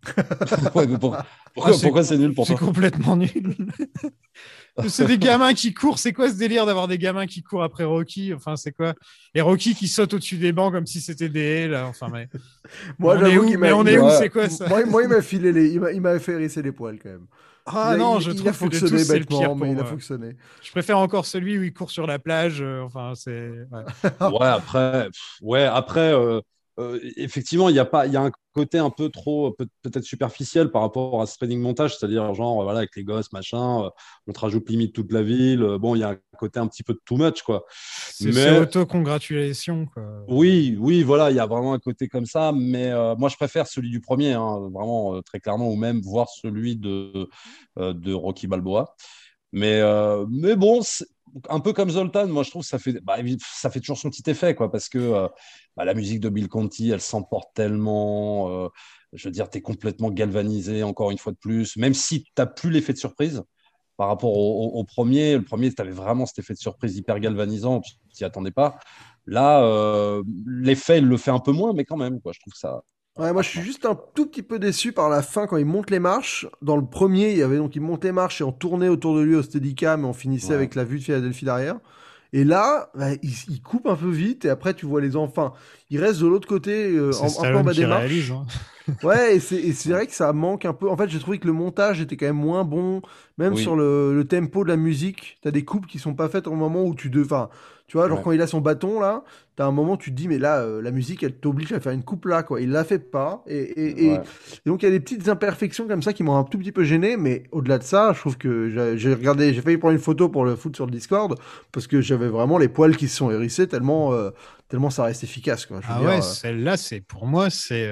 Ouais, mais pour- Pourquoi, Ah, c'est- pourquoi c'est nul pour C'est toi complètement nul. c'est des gamins qui courent. C'est quoi ce délire d'avoir des gamins qui courent après Rocky? Enfin, c'est quoi? Et Rocky qui saute au-dessus des bancs comme si c'était des haies, là. Enfin, mais. Moi, on est j'avoue où qu'il Mais m'a- on est où? C'est quoi ça? Moi, moi, il m'a filé les, il m'a- fait hérisser les poils quand même. Ah Il a- non, il- je il trouve a que fonctionné tous, c'est le bêtement, pire pour mais il a fonctionné. Je préfère encore celui où il court sur la plage. euh, enfin, c'est. ouais. Ouais, après, pff, ouais, après euh, euh, effectivement, il y a pas, il y a un côté un peu trop peut- peut-être superficiel par rapport à ce training montage, c'est-à-dire genre voilà avec les gosses machin, euh, on te rajoute limite toute la ville. euh, bon, il y a un côté un petit peu de too much quoi. C'est Mais- auto-congratulation. quoi. Oui, oui, voilà, il y a vraiment un côté comme ça, mais euh, moi je préfère celui du premier, hein, vraiment euh, très clairement, ou même voir celui de, euh, de Rocky Balboa. Mais, euh, mais bon, un peu comme Zoltan, moi je trouve que ça fait, bah, ça fait toujours son petit effet, quoi, parce que euh, bah, la musique de Bill Conti, elle s'emporte tellement. euh, je veux dire, tu es complètement galvanisé, encore une fois de plus, même si tu n'as plus l'effet de surprise par rapport au, premier. Le premier, tu avais vraiment cet effet de surprise hyper galvanisant, tu t'y attendais pas. Là, l'effet, il le fait un peu moins, mais quand même, quoi, je trouve ça. Ouais, moi je suis juste un tout petit peu déçu par la fin quand il monte les marches. Dans le premier, il y avait donc il monte les marches et on tournait autour de lui au Steadicam et on finissait Ouais. avec la vue de Philadelphie derrière. Et là, bah, il, il coupe un peu vite et après tu vois les enfants. Il reste de l'autre côté, euh, en, un peu en Stallone bas des marches. réalise. hein. Ouais, et c'est vrai que ça manque un peu. En fait, j'ai trouvé que le montage était quand même moins bon, même Oui. sur le, le tempo de la musique. T'as des coupes qui sont pas faites au moment où tu devais. Enfin, tu vois, genre Ouais. quand il a son bâton là, t'as un moment où tu te dis, mais là, euh, la musique, elle t'oblige à faire une coupe là, quoi. Il la fait pas. Et, et, et- Ouais. et donc, il y a des petites imperfections comme ça qui m'ont un tout petit peu gêné, mais au-delà de ça, je trouve que j'ai- regardé, j'ai failli prendre une photo pour le foot sur le Discord parce que j'avais vraiment les poils qui se sont hérissés tellement, euh, tellement ça reste efficace, quoi. Je veux Ah dire, ouais, euh, celle-là, c'est pour moi, c'est.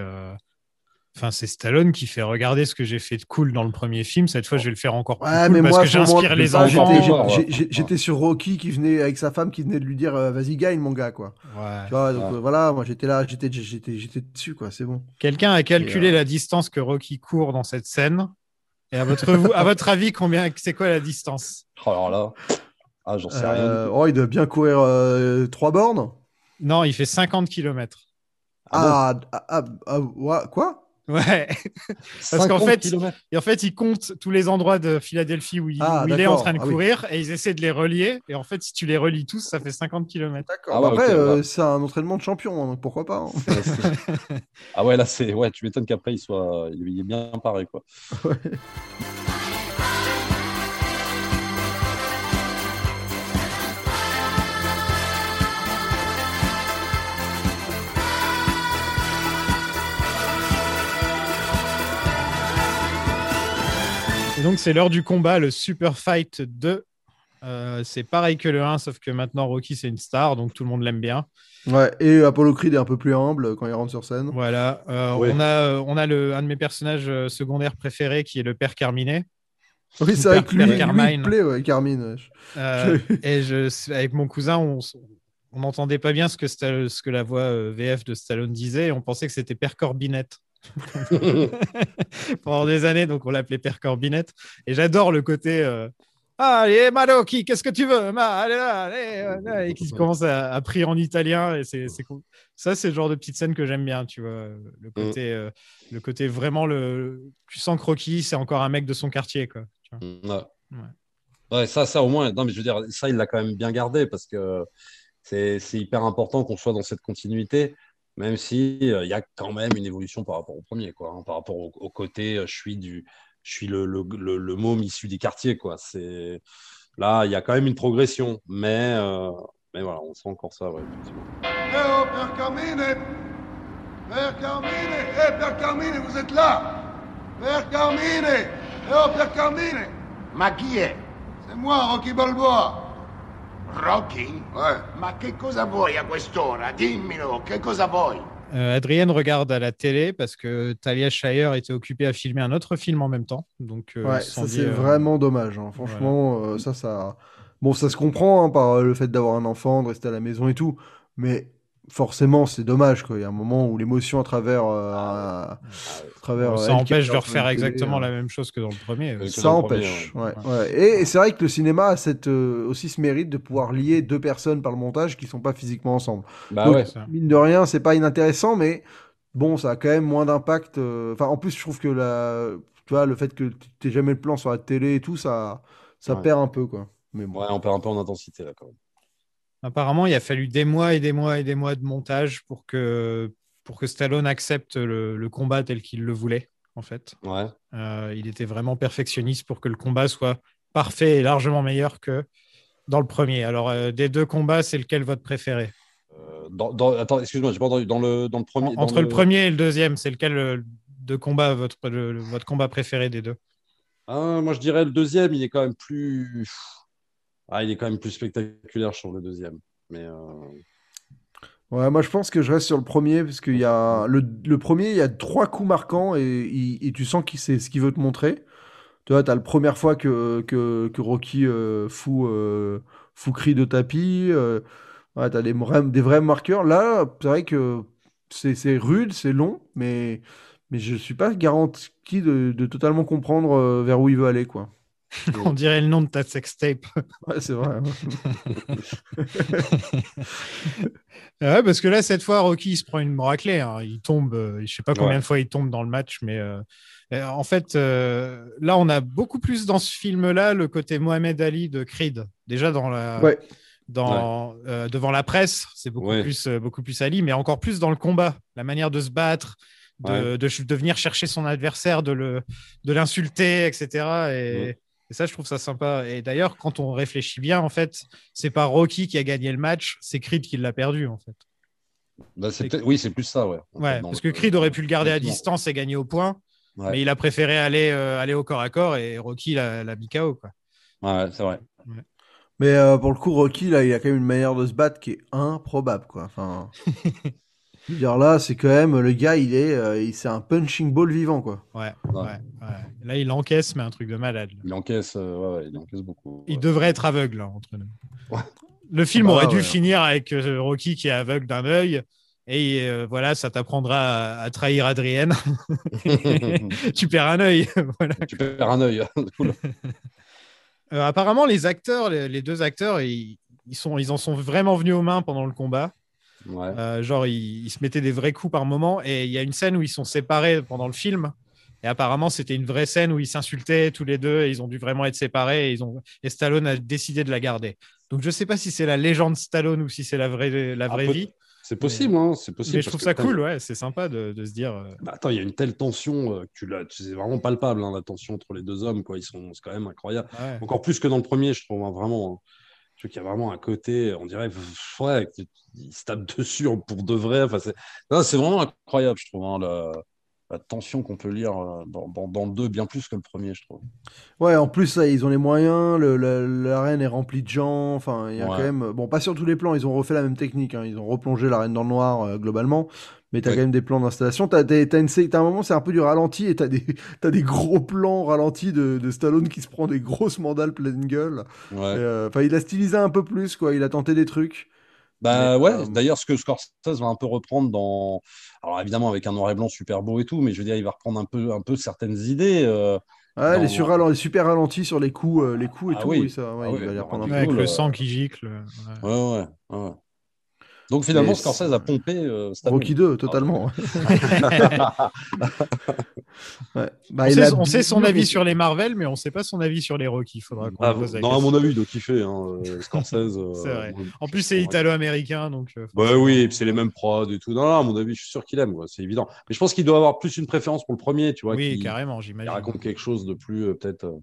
Enfin, c'est Stallone qui fait regarder ce que j'ai fait de cool dans le premier film. Cette fois, je vais le faire encore plus Ouais, cool mais parce moi, que j'inspire les Ah, enfants. j'étais- sur Rocky qui venait avec sa femme qui venait de lui dire euh, vas-y gagne mon gars quoi. Ouais. Tu vois donc Ouais. euh, voilà moi j'étais là j'étais j'étais j'étais dessus quoi c'est bon. Quelqu'un a calculé euh, la distance que Rocky court dans cette scène. Et à votre, vous- à votre avis, combien c'est quoi la distance? Oh, alors là, ah, j'en sais rien. Euh, oh il doit bien courir euh, trois bornes? Non, il fait 50 km. Ah, ah, ah, ah, ouais, quoi? Ouais. Parce qu'en 50 fait. Et en fait, il compte tous les endroits de Philadelphie où il, Ah, où il est en d'accord. train de Ah oui. courir et ils essaient de les relier. Et en fait, si tu les relis tous, ça fait 50 km. D'accord. Ah Bah ouais, après euh, ouais. c'est un entraînement de champion hein, donc pourquoi pas. hein. Ouais, ah ouais, là, c'est. Ouais, tu m'étonnes qu'après, il soit. Il est bien paré, quoi. Et donc, c'est l'heure du combat, le Super Fight 2. Euh, c'est pareil que le 1, sauf que maintenant Rocky, c'est une star, donc tout le monde l'aime bien. Ouais et Apollo Creed est un peu plus humble quand il rentre sur scène. Voilà. Euh. On a, euh, on a le, un de mes personnages secondaires préférés qui est le père Carminet. Oui c'est que lui, Père lui, il Carmine. plaît ouais, Carmine. Euh, et je, avec mon cousin, on on n'entendait pas bien ce que, ce que la voix VF de Stallone disait et on pensait que c'était Père Corbinette. pendant des années, donc on l'appelait Père Corbinette. Et j'adore le côté euh, allez, Madoki, qu'est-ce que tu veux? Ma, allez allez, euh, et qui commence à, à prier en italien. Et c'est cool. Ça, c'est le genre de petite scène que j'aime bien, tu vois. Le côté, euh, le côté vraiment, le... tu sens Rocky, c'est encore un mec de son quartier, quoi. tu vois. Ouais. Ouais. Ouais, ça, ça au moins, non, mais je veux dire, ça, il l'a quand même bien gardé parce que c'est hyper important qu'on soit dans cette continuité, même si euh, il y a quand même une évolution par rapport au premier, quoi, hein, par rapport au, au côté, euh, je suis du, je suis le, le, le, le môme issu des quartiers, quoi. C'est là, il y a quand même une progression, mais euh, mais voilà, on sent encore ça, ouais, effectivement. Eh oh, Père Carmine Père Carmine Eh, Père Carmine, vous êtes là Père Carmine Eh oh, Père Carmine Ma? C'est moi, Rocky Balboa Rocky? Ouais. Ma che cosa vuoi a quest'ora? Dimmelo, che cosa vuoi? Euh, Adrienne regarde à la télé parce que Talia Shire était occupée à filmer un autre film en même temps. Donc, euh, Ouais, ça c'est euh, vraiment dommage. hein. Franchement, euh, ça, ça. Bon, ça se comprend hein, par le fait d'avoir un enfant, de rester à la maison et tout, mais forcément, c'est dommage. Quoi. Il y a un moment où l'émotion à travers, euh, à travers. ça empêche de refaire exactement euh, la même chose que dans le premier. Ça premier, empêche. ouais. ouais, ouais. Et, et c'est vrai que le cinéma a cette, euh, aussi ce mérite de pouvoir lier deux personnes par le montage qui sont pas physiquement ensemble. Bah Donc, ouais, ça. Mine de rien, c'est pas inintéressant, mais bon, ça a quand même moins d'impact. euh, Enfin, en plus, je trouve que la, tu vois, le fait que tu jamais le plan sur la télé et tout, ça, ça Ouais. perd un peu, quoi. Mais bon. ouais, on perd un peu en intensité là quand même. Apparemment, il a fallu des mois et des mois et des mois de montage pour que, pour que Stallone accepte le, le combat tel qu'il le voulait. en fait. Ouais. Euh, il était vraiment perfectionniste pour que le combat soit parfait et largement meilleur que dans le premier. Alors, euh, des deux combats, c'est lequel votre préféré? Euh, dans, dans- attends, excuse-moi, j'ai pas entendu. Dans le, dans le premier. Entre le... premier et le deuxième, c'est lequel de combat votre, le- le- votre combat préféré des deux? Ah, moi, je dirais le deuxième, il est quand même plus. Ah, il est quand même plus spectaculaire, trouve, le deuxième. Mais. euh, Ouais, moi je pense que je reste sur le premier parce qu'il y a le, premier, il y a trois coups marquants et, tu sens qu'il sait ce qu'il veut te montrer. Tu vois, t'as la première fois que, que, Rocky euh, fout, euh, cri de tapis. Euh, ouais, t'as des, vrais- des vrais marqueurs. Là, c'est vrai que c'est c'est rude, c'est long, mais, mais je suis pas garanti de, de totalement comprendre euh, vers où il veut aller, quoi. On dirait le nom de ta sextape. Ouais, c'est vrai. Ouais, parce que là, cette fois, Rocky il se prend une raclée. hein. Il tombe, euh, je sais pas combien Ouais. de fois il tombe dans le match, mais euh, euh, en fait, euh, là, on a beaucoup plus dans ce film-là le côté Mohamed Ali de Creed. Déjà dans la, Ouais. dans, euh, devant la presse, c'est beaucoup, Ouais. plus, euh, beaucoup plus Ali, mais encore plus dans le combat, la manière de se battre, de, Ouais. de, ch- de venir chercher son adversaire, de le- de l'insulter, etc. Et, Ouais. Et ça, je trouve ça sympa. Et d'ailleurs, quand on réfléchit bien, en fait, c'est pas Rocky qui a gagné le match, c'est Creed qui l'a perdu, en fait. bah, c'est peut-être- Oui, c'est plus ça, ouais. en Ouais, fait, dans parce le- que Creed aurait pu le garder à distance et gagner au point, Ouais. mais il a préféré aller, euh, aller au corps à corps et Rocky l'a l'a mis KO. Quoi. Ouais, c'est vrai. Mais euh, pour le coup, Rocky, là, il a quand même une manière de se battre qui est improbable, quoi. Enfin, dire là, c'est quand même le gars, il est, euh, il- c'est un punching ball vivant, quoi. Ouais, Ouais. ouais, ouais. Là, il encaisse, mais un truc de malade. là. Il encaisse, euh, ouais, ouais, il encaisse beaucoup. Il devrait être aveugle là, entre nous. Le film Ah bah aurait dû ouais. finir avec euh, Rocky qui est aveugle d'un œil. Et euh, voilà, ça t'apprendra à, à trahir Adrienne. tu perds un œil. voilà. tu perds un œil. Cool. Euh, apparemment, les acteurs, les, les deux acteurs, ils, ils, sont, ils en sont vraiment venus aux mains pendant le combat. Ouais. Euh, genre, ils, ils se mettaient des vrais coups par moment. Et il y a une scène où ils sont séparés pendant le film. Et apparemment, c'était une vraie scène où ils s'insultaient tous les deux. Et ils ont dû vraiment être séparés. Et, ils ont... et Stallone a décidé de la garder. Donc, je sais pas si c'est la légende Stallone ou si c'est la vraie, la Ah, vraie peut- vie. C'est possible, hein, c'est possible. Mais je trouve ça cool, ouais. C'est sympa de, de se dire. euh, Bah, attends, il y a une telle tension, euh, que c'est vraiment palpable, hein, la tension entre les deux hommes, quoi. Ils sont, c'est quand même incroyable. ouais. Encore plus que dans le premier, je trouve, hein, vraiment. Qu'il y a vraiment un côté, on dirait, ouais, ils se tapent dessus pour de vrai. Enfin, c'est, vraiment incroyable, je trouve, hein, tension qu'on peut lire euh, dans, dans, dans le 2, bien plus que le premier, je trouve. Ouais, en plus, là, ils ont les moyens, l'arène est remplie de gens, enfin, il y a Ouais. quand même... Bon, pas sur tous les plans, ils ont refait la même technique, hein, ils ont replongé l'arène dans le noir, euh, globalement, mais t'as Ouais. quand même des plans d'installation, t'as, t'as un moment, c'est un peu du ralenti, et t'as des, t'as des gros plans ralentis de, de Stallone qui se prend des grosses mandales pleine gueule. Ouais. Et, euh, Enfin, il a stylisé un peu plus, quoi, il a tenté des trucs. Bah Mais, ouais, euh, d'ailleurs, ce que Scorsese va un peu reprendre dans. Alors évidemment, avec un noir et blanc super beau et tout, mais je veux dire, il va reprendre un peu, un peu certaines idées. euh, les, sur, non. les super ralentis sur les coups, euh, les coups et Ah tout, oui. oui, ça, ouais, Ah il oui, va les reprendre un du peu. avec cool, le euh, sang qui gicle. ouais. Ouais, ouais, ouais. Donc finalement, Scorsese a pompé euh. Rocky 2, totalement. Ouais. Bah, On, il sait, a on sait son avis sur les Marvel, mais on sait pas son avis sur les Rocky. Il faudra qu'on Ah, non, à mon avis, il doit kiffer, hein, euh, Scorsese. euh, C'est vrai. moi, En plus, c'est italo-américain, donc. euh, Bah oui, et puis c'est les mêmes prods et tout. Non, non, à mon avis, je suis sûr qu'il aime, quoi, c'est évident. Mais je pense qu'il doit avoir plus une préférence pour le premier, tu vois. oui, qui, carrément, j'imagine. raconte quelque chose de plus, euh, peut-être. euh,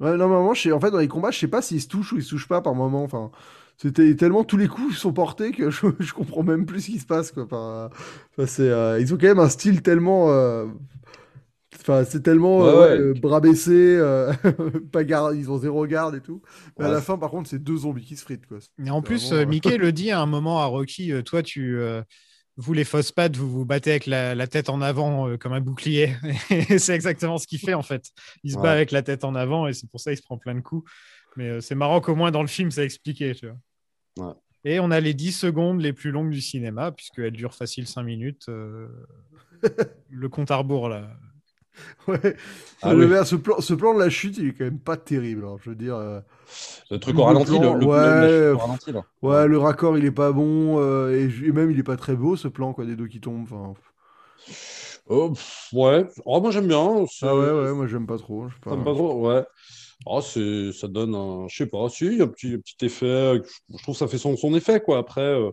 Ouais, non, mais sais- en fait, dans les combats, je sais pas s'ils se touchent ou ils se touchent pas par moment. Enfin, c'était tellement tous les coups sont portés que je, je comprends même plus ce qui se passe. Quoi. Enfin, c'est, euh, ils ont quand même un style tellement. euh, Enfin, c'est tellement Ouais, euh, ouais. euh, bras baissés, euh, pas garde, ils ont zéro garde et tout. Mais à la fin, par contre, c'est deux zombies qui se fritent. Quoi. Et en plus, vraiment, euh, Mickey le dit à un moment à Rocky euh, Toi, tu. euh, vous, les fausses pattes, vous vous battez avec la, la tête en avant euh, comme un bouclier. C'est exactement ce qu'il fait, en fait. Il se bat avec la tête en avant et c'est pour ça qu'il se prend plein de coups. Mais euh, c'est marrant qu'au moins dans le film, ça expliqué. Tu vois. Ouais. Et on a les 10 secondes les plus longues du cinéma, puisqu'elles durent facile 5 minutes. euh, le compte à rebours, là. Ouais. Ah Le oui. ce, plan, ce plan de la chute, il est quand même pas terrible. hein, je veux dire. euh, Le truc au ralenti, plan, le, le, ouais, le- ralenti, là. Ouais, le raccord, il est pas bon. euh, et, même, il est pas très beau, ce plan, quoi, des deux qui tombent. Enfin, Oh, pff, ouais. Oh, moi, j'aime bien. Ah ouais, ouais, moi, j'aime pas trop. pas. Pas trop Ouais. Oh, c'est, ça donne un, je sais pas, si, un petit, un petit effet. Je trouve que ça fait son, son effet, quoi. Après, euh,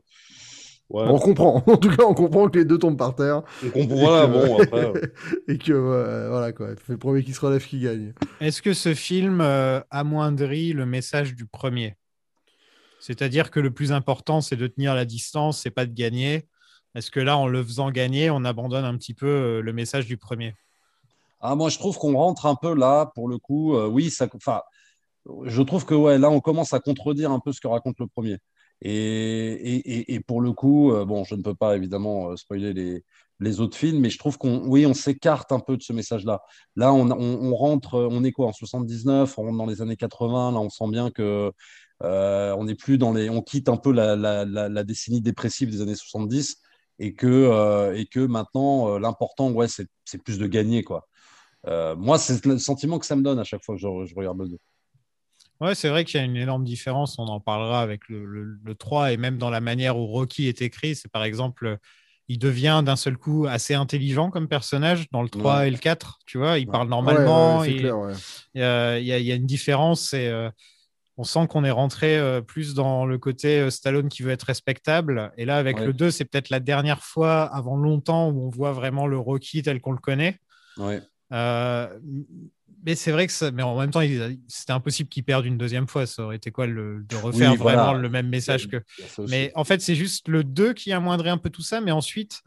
Ouais. On comprend. En tout cas, on comprend que les deux tombent par terre. On comprend, Et voilà, que- bon, après. euh, et que euh, voilà quoi. Le premier qui se relève qui gagne. Est-ce que ce film euh, amoindrit le message du premier? C'est-à-dire que le plus important, c'est de tenir la distance, c'est pas de gagner. Est-ce que là, en le faisant gagner, on abandonne un petit peu euh, le message du premier? Ah, moi, je trouve qu'on rentre un peu là, pour le coup. euh, oui, ça, je trouve que ouais, là, on commence à contredire un peu ce que raconte le premier. Et, et, et- pour le coup, euh, bon, je ne peux pas évidemment euh, spoiler les, les autres films, mais je trouve qu'on, oui, on s'écarte un peu de ce message-là. Là, on, on, rentre, on est quoi, en 79, on rentre dans les années 80. Là, on sent bien que on n'est plus dans les, on quitte un peu la, la, décennie dépressive des années 70 et que, et que maintenant, l'important, ouais, c'est c'est plus de gagner, quoi. Euh, moi, c'est le sentiment que ça me donne à chaque fois que je, je regarde le 2. Ouais, c'est vrai qu'il y a une énorme différence. On en parlera avec le, le- le 3 et même dans la manière où Rocky est écrit. C'est par exemple, il devient d'un seul coup assez intelligent comme personnage dans le 3 Ouais. et le 4. Tu vois, il Ouais. parle normalement. Ouais, ouais, c'est il- ouais. y a, y une différence. Et, euh, on sent qu'on est rentré euh, plus dans le côté euh, Stallone qui veut être respectable. Et là, avec Ouais. le 2, c'est peut-être la dernière fois avant longtemps où on voit vraiment le Rocky tel qu'on le connaît. Ouais. Euh, mais c'est vrai que ça, mais en même temps, c'était impossible qu'il perde une deuxième fois. Ça aurait été quoi le- de refaire Oui, voilà. vraiment le même message que. Ça aussi. Mais en fait, c'est juste le 2 qui amoindrait un peu tout ça. Mais ensuite,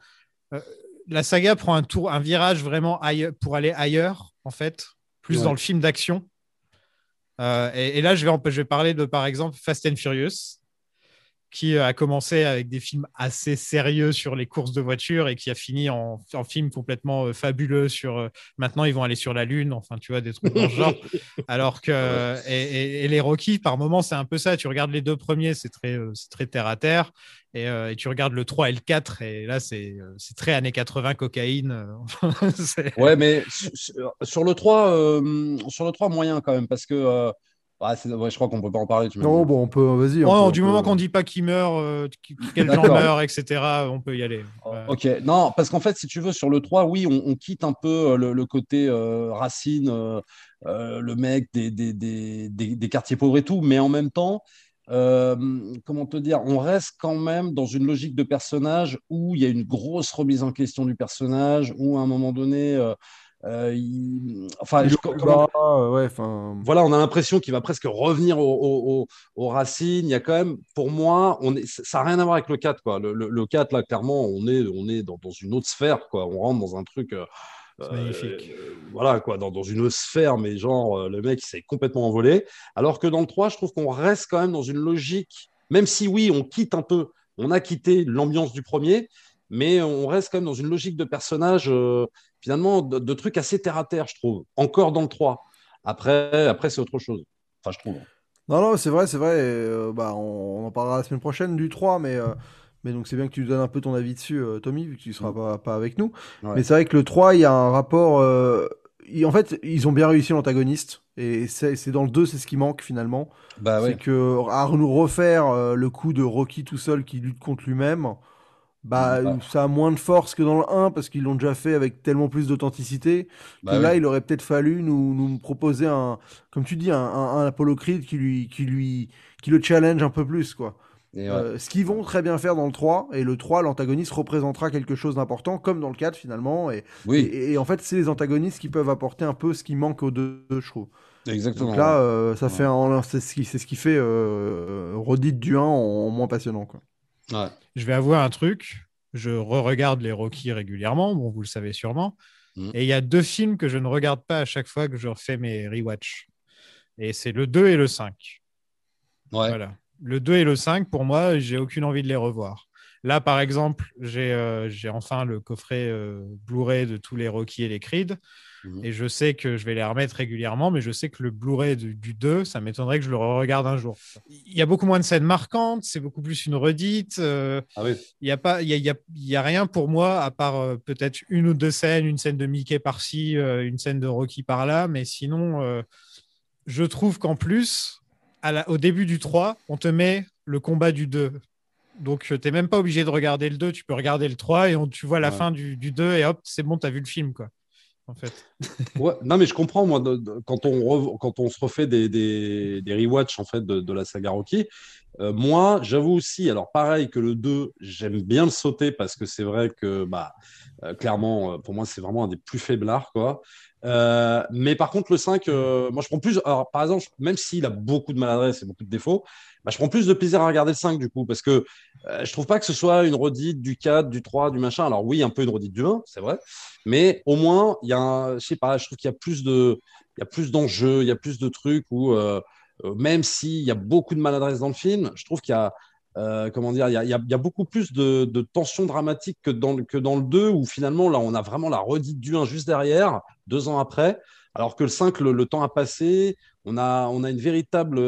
euh, la saga prend un tour, un virage vraiment aille- pour aller ailleurs, en fait, plus Ouais. dans le film d'action. Euh, et, et là, je vais, en- je vais parler de, par exemple, Fast and Furious, qui euh, a commencé avec des films assez sérieux sur les courses de voitures et qui a fini en, en film complètement euh, fabuleux sur. euh, maintenant, ils vont aller sur la Lune, enfin, tu vois, des trucs dans ce genre. Alors que. Et, et- et les Rocky, par moments, c'est un peu ça. Tu regardes les deux premiers, c'est très, euh, c'est très terre à terre. Et, euh, et tu regardes le 3 et le 4, et là, c'est c'est très années 80, cocaïne. Ouais, mais sur, le 3, euh, sur le 3, moyen quand même, parce que ouais, ouais, je crois qu'on peut pas en parler. Tu Non, dit. bon, on peut, vas-y. Oh, du moment qu'on dit pas qui meurt, euh, qui- gens D'accord. meurent, etc., on peut y aller. Ouais. Ok, non, parce qu'en fait, si tu veux, sur le 3, oui, on, on quitte un peu euh, le, le côté euh, racine, euh, le mec des, des, des, des, des quartiers pauvres et tout, mais en même temps, euh, comment te dire, on reste quand même dans une logique de personnage où il y a une grosse remise en question du personnage, où à un moment donné, euh, euh, il- enfin, Il je- est au plus comment- bas, ouais, enfin. voilà, on a l'impression qu'il va presque revenir au- au- au- aux racines. Il y a quand même, pour moi, on est, ça n'a rien à voir avec le 4. Quoi. Le, le, le 4, là, clairement, on est, on est dans, dans une autre sphère. Quoi. On rentre dans un truc. euh, C'est magnifique. euh, voilà, quoi, dans, dans une autre sphère, mais genre, euh, le mec, il s'est complètement envolé. Alors que dans le 3, je trouve qu'on reste quand même dans une logique, même si oui, on quitte un peu, on a quitté l'ambiance du premier, mais on reste quand même dans une logique de personnage, euh, finalement, de, de trucs assez terre à terre, je trouve. Encore dans le 3. Après, après c'est autre chose. Enfin, je trouve. Non, non, c'est vrai, c'est vrai. et, euh, bah, on, on en parlera la semaine prochaine du 3, mais, euh, mais donc c'est bien que tu donnes un peu ton avis dessus, euh, Tommy, vu que tu seras pas, pas avec nous. Ouais. Mais c'est vrai que le 3, il y a un rapport. en fait, ils ont bien réussi l'antagoniste. Et c'est c'est dans le 2, c'est ce qui manque finalement. Bah ouais. C'est que à nous refaire le coup de Rocky tout seul qui lutte contre lui-même, bah, Bah. ça a moins de force que dans le 1 parce qu'ils l'ont déjà fait avec tellement plus d'authenticité que Bah là, il aurait peut-être fallu nous, nous proposer un, comme tu dis, un, un, un Apollo Creed qui lui, qui lui, qui le challenge un peu plus, quoi. Ouais. Euh, ce qu'ils vont très bien faire dans le 3, et le 3, l'antagoniste représentera quelque chose d'important, comme dans le 4 finalement, et, oui, et, et en fait, c'est les antagonistes qui peuvent apporter un peu ce qui manque aux deux, je trouve. exactement. Donc là, euh, ça Ouais. fait c'est ce qui, c'est ce qui fait euh, redite du 1 en, en moins passionnant, quoi. Ouais. Je vais avouer un truc. Je re-regarde les Rocky régulièrement. Bon, vous le savez sûrement. Mhm. Et il y a deux films que je ne regarde pas à chaque fois que je refais mes rewatch. Et c'est le 2 et le 5. Ouais. Voilà. Le 2 et le 5, pour moi, j'ai aucune envie de les revoir. Là, par exemple, j'ai euh, enfin le coffret euh, Blu-ray de tous les Rocky et les Creed. Mhm. Et je sais que je vais les remettre régulièrement, mais je sais que le Blu-ray du, du 2, ça m'étonnerait que je le regarde un jour. Il y a beaucoup moins de scènes marquantes, c'est beaucoup plus une redite. euh, Ah oui. il n'y a, pas- il y a, il y a- il y a rien pour moi, à part euh, peut-être une ou deux scènes, une scène de Mickey par-ci, euh, une scène de Rocky par-là, mais sinon, je trouve qu'en plus, à la- au début du 3, on te met le combat du 2. Donc, tu n'es même pas obligé de regarder le 2, tu peux regarder le 3 et on- tu vois la Ouais. fin du, du 2 et hop, c'est bon, tu as vu le film, quoi. En fait. Non, mais je comprends, moi, quand, on quand on se refait des, des, des rewatch en fait, de la saga Rocky, Euh, moi, j'avoue aussi, alors pareil que le 2, j'aime bien le sauter parce que c'est vrai que, bah, euh, clairement, euh, pour moi, c'est vraiment un des plus faiblards, quoi. Mais par contre, le 5, euh, moi, je prends plus. Alors, par exemple, même s'il a beaucoup de maladresse et beaucoup de défauts, bah, je prends plus de plaisir à regarder le 5, du coup, parce que je trouve pas que ce soit une redite du 4, du 3, du machin. Alors, oui, un peu une redite du 1, c'est vrai. Mais au moins, il y a un. Je sais pas, je trouve qu'il y a plus de. Il y a plus d'enjeux, il y a plus de trucs où. Euh, même s'il y a beaucoup de maladresse dans le film, je trouve qu'il y a, euh, comment dire, il y a, beaucoup plus de, de tension dramatique que dans, que dans le 2, où finalement, là, on a vraiment la redite du 1 juste derrière, deux ans après, alors que le 5, le, temps a passé, on a, on a une véritable,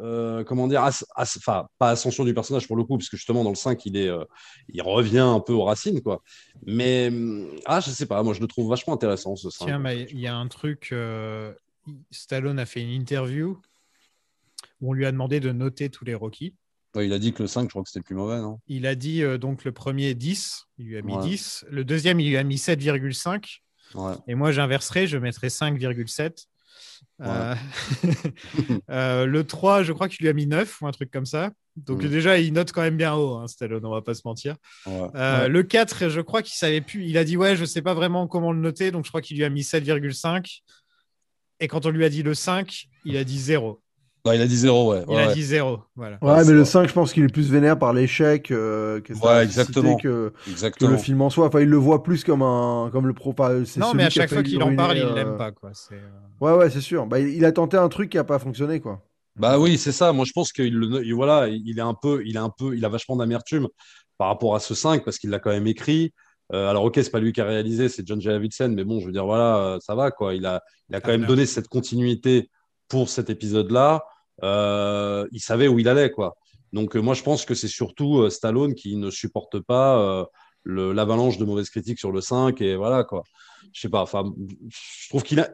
euh, comment dire, enfin, pas ascension du personnage pour le coup, parce que justement, dans le 5, il, est, il revient un peu aux racines, quoi. Mais, ah, je sais pas, moi, je le trouve vachement intéressant, ce 5. Tiens, il y a un truc. Stallone a fait une interview où on lui a demandé de noter tous les Rocky. Ouais, il a dit que le 5, je crois que c'était le plus mauvais, non? Il a dit euh, donc le premier 10, il lui a mis Ouais. 10. Le deuxième, il lui a mis 7,5. Ouais. Et moi, j'inverserai, je mettrai 5,7. Euh, euh, le 3, je crois qu'il lui a mis 9 ou un truc comme ça. Donc Mm. déjà, il note quand même bien haut, hein, Stallone, on va pas se mentir. Le 4, je crois qu'il savait plus. Il a dit ouais, je sais pas vraiment comment le noter, donc je crois qu'il lui a mis 7,5. Et quand on lui a dit le 5, il a dit 0. Non, il a dit 0, ouais. Il ouais, a dit 0. Voilà. Ouais, mais le 5, je pense qu'il est plus vénère par l'échec euh, que, Ouais, exactement. le film en soi. Enfin, il le voit plus comme un comme le pro. Non, celui mais à chaque fois qu'il en parle, il euh, l'aime pas. Quoi. Euh, Ouais, ouais, c'est sûr. Bah, il, il a tenté un truc qui a pas fonctionné, quoi. Bah oui, c'est ça. Moi, je pense qu'il il- voilà, il est un peu, il est un peu, il a vachement d'amertume par rapport à ce 5 parce qu'il l'a quand même écrit. Euh, alors, ok, c'est pas lui qui a réalisé, c'est John J. Avildsen, mais bon, je veux dire, voilà, ça va quoi. Il a, il a quand Ah, même donné cette continuité pour cet épisode-là. Euh, il savait où il allait quoi. Donc, euh, moi, je pense que c'est surtout euh, Stallone qui ne supporte pas l'avalanche de mauvaises critiques sur le 5 et voilà quoi. Je sais pas. Enfin, je trouve qu'il a.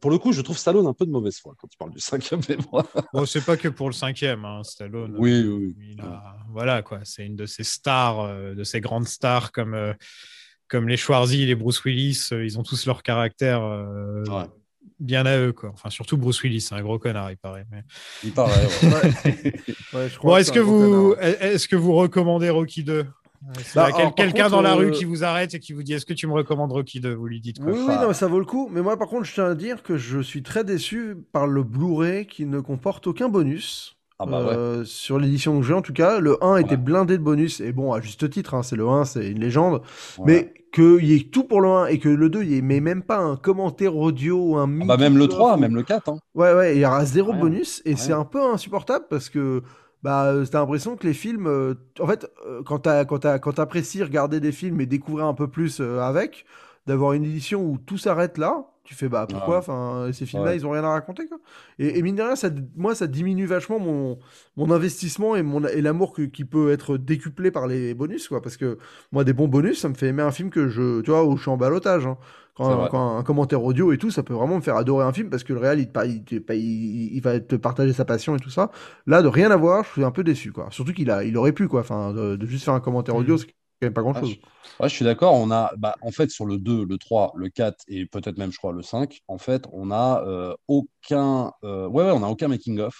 Pour le coup, je trouve Stallone un peu de mauvaise foi quand il parle du cinquième moi. Bon, c'est pas que pour le cinquième, hein, Stallone. Oui, oui, oui. Il a- Voilà, quoi. C'est une de ces stars, de ces grandes stars comme, comme les Schwarzy, les Bruce Willis. ils ont tous leur caractère Ouais. Bien à eux, quoi. Enfin, surtout Bruce Willis, c'est un gros connard, il paraît. mais- Il paraît. ouais. Ouais, je crois Bon, est-ce que vous, est-ce que vous recommandez Rocky 2 S'il y a Bah, quel- quelqu'un contre, dans la rue euh, qui vous arrête et qui vous dit est-ce que tu me recommandes Rocky 2 Vous lui dites quoi? Oui, oui, non, mais ça vaut le coup. Mais moi, par contre, je tiens à dire que je suis très déçu par le Blu-ray qui ne comporte aucun bonus. Ah bah ouais. Euh, Sur l'édition que j'ai, en tout cas, le 1 était blindé de bonus. Et bon, à juste titre, hein, c'est le 1, c'est une légende. Ouais. Mais qu'il y ait tout pour le 1 et que le 2, il n'y ait mais même pas un commentaire audio ou un Ah bah même le clip, 3, ou- même le 4. Hein. Ouais, ouais, il y aura zéro bonus et c'est un peu insupportable parce que bah, euh, t'as l'impression que les films. euh, en fait, euh, quand t'apprécies regarder des films et découvrir un peu plus avec, d'avoir une édition où tout s'arrête là, tu fais bah pourquoi. Enfin, ces films-là, Ouais. ils ont rien à raconter quoi. Et, et mine de rien, ça, moi, ça diminue vachement mon, mon investissement et, mon, et l'amour que- qui peut être décuplé par les bonus quoi. Parce que moi, des bons bonus, ça me fait aimer un film que je. Tu vois, où je suis en balotage. hein. Quand, un commentaire audio et tout, ça peut vraiment me faire adorer un film parce que le réel, il, il, il- il va te partager sa passion et tout ça. Là, de rien avoir, je suis un peu déçu, quoi. Surtout qu'il a, il aurait pu, quoi. Enfin, de, de juste faire un commentaire audio, Mhm. C'est quand même pas grand Ah, chose. je, ouais, je suis d'accord. On a, bah, en fait, sur le 2, le 3, le 4 et peut-être même, je crois, le 5, en fait, on a euh, aucun, euh, ouais, ouais, on a aucun making-of.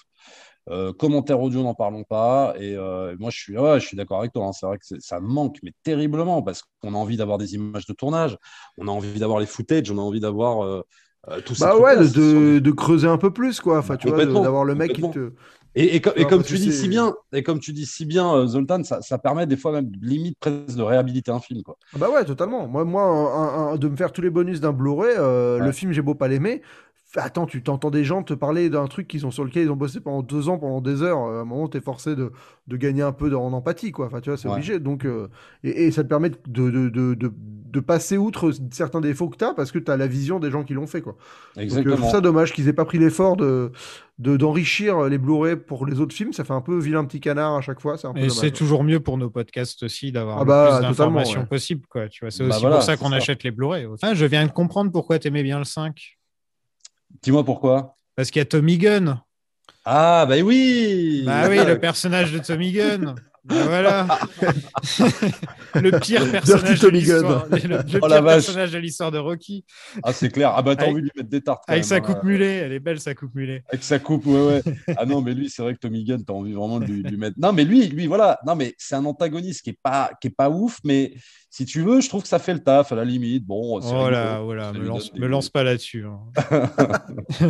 Euh, commentaire audio, n'en parlons pas. Et euh, moi, je suis, ouais, je suis d'accord avec toi. hein. C'est vrai que ça manque, mais terriblement, parce qu'on a envie d'avoir des images de tournage, on a envie d'avoir les footage, on a envie d'avoir euh, euh, ces Bah ouais, de, de, des- de creuser un peu plus, quoi. Enfin, tu vois, d'avoir le mec qui te. Et, comme tu dis si bien, et comme tu dis si bien, euh, Zoltan, ça, ça permet des fois même limite presque de réhabiliter un film, quoi. Ah Bah ouais, totalement. Moi, moi un- un- de me faire tous les bonus d'un Blu-ray, euh, Ouais. le film, j'ai beau pas l'aimer. Attends, tu t'entends des gens te parler d'un truc qu'ils ont sur lequel ils ont bossé pendant deux ans, pendant des heures. euh, À un moment, t'es forcé de, de gagner un peu en empathie, quoi. Enfin, tu vois, c'est Ouais. obligé. Donc, euh, et, et ça te permet de, de, de, de, de passer outre certains défauts que t'as parce que t'as la vision des gens qui l'ont fait, quoi. Donc, euh, je Exactement. trouve ça dommage qu'ils aient pas pris l'effort de de- d'enrichir les Blu-ray pour les autres films. Ça fait un peu vilain petit canard à chaque fois. C'est Et c'est toujours mieux pour nos podcasts aussi d'avoir Ah le bah, plus d'informations ouais. possible. Quoi. Tu vois, c'est Bah aussi voilà, pour ça qu'on achète les Blu-ray. Enfin, je viens de comprendre pourquoi tu aimais bien le 5. Dis-moi pourquoi. Parce qu'il y a Tommy Gunn. Ah, bah oui Bah oui, le personnage de Tommy Gunn. Ben voilà. le pire personnage de Tommy Gunn. l'histoire. Le, le Oh pire vache. personnage de l'histoire de Rocky. Ah, c'est clair. Ah, bah, t'as envie de lui mettre des tartes. Avec même, sa hein. coupe mulet. Elle est belle, sa coupe mulet. Avec sa coupe, ouais, ouais. Ah non, mais lui, c'est vrai que Tommy Gunn, t'as envie vraiment de lui, mettre. Non, mais lui, lui, voilà. Non, mais c'est un antagoniste qui est pas, qui est pas ouf, mais si tu veux, je trouve que ça fait le taf à la limite. Bon, c'est Oh là, rigolo. oh me lance, me lance pas là-dessus. hein.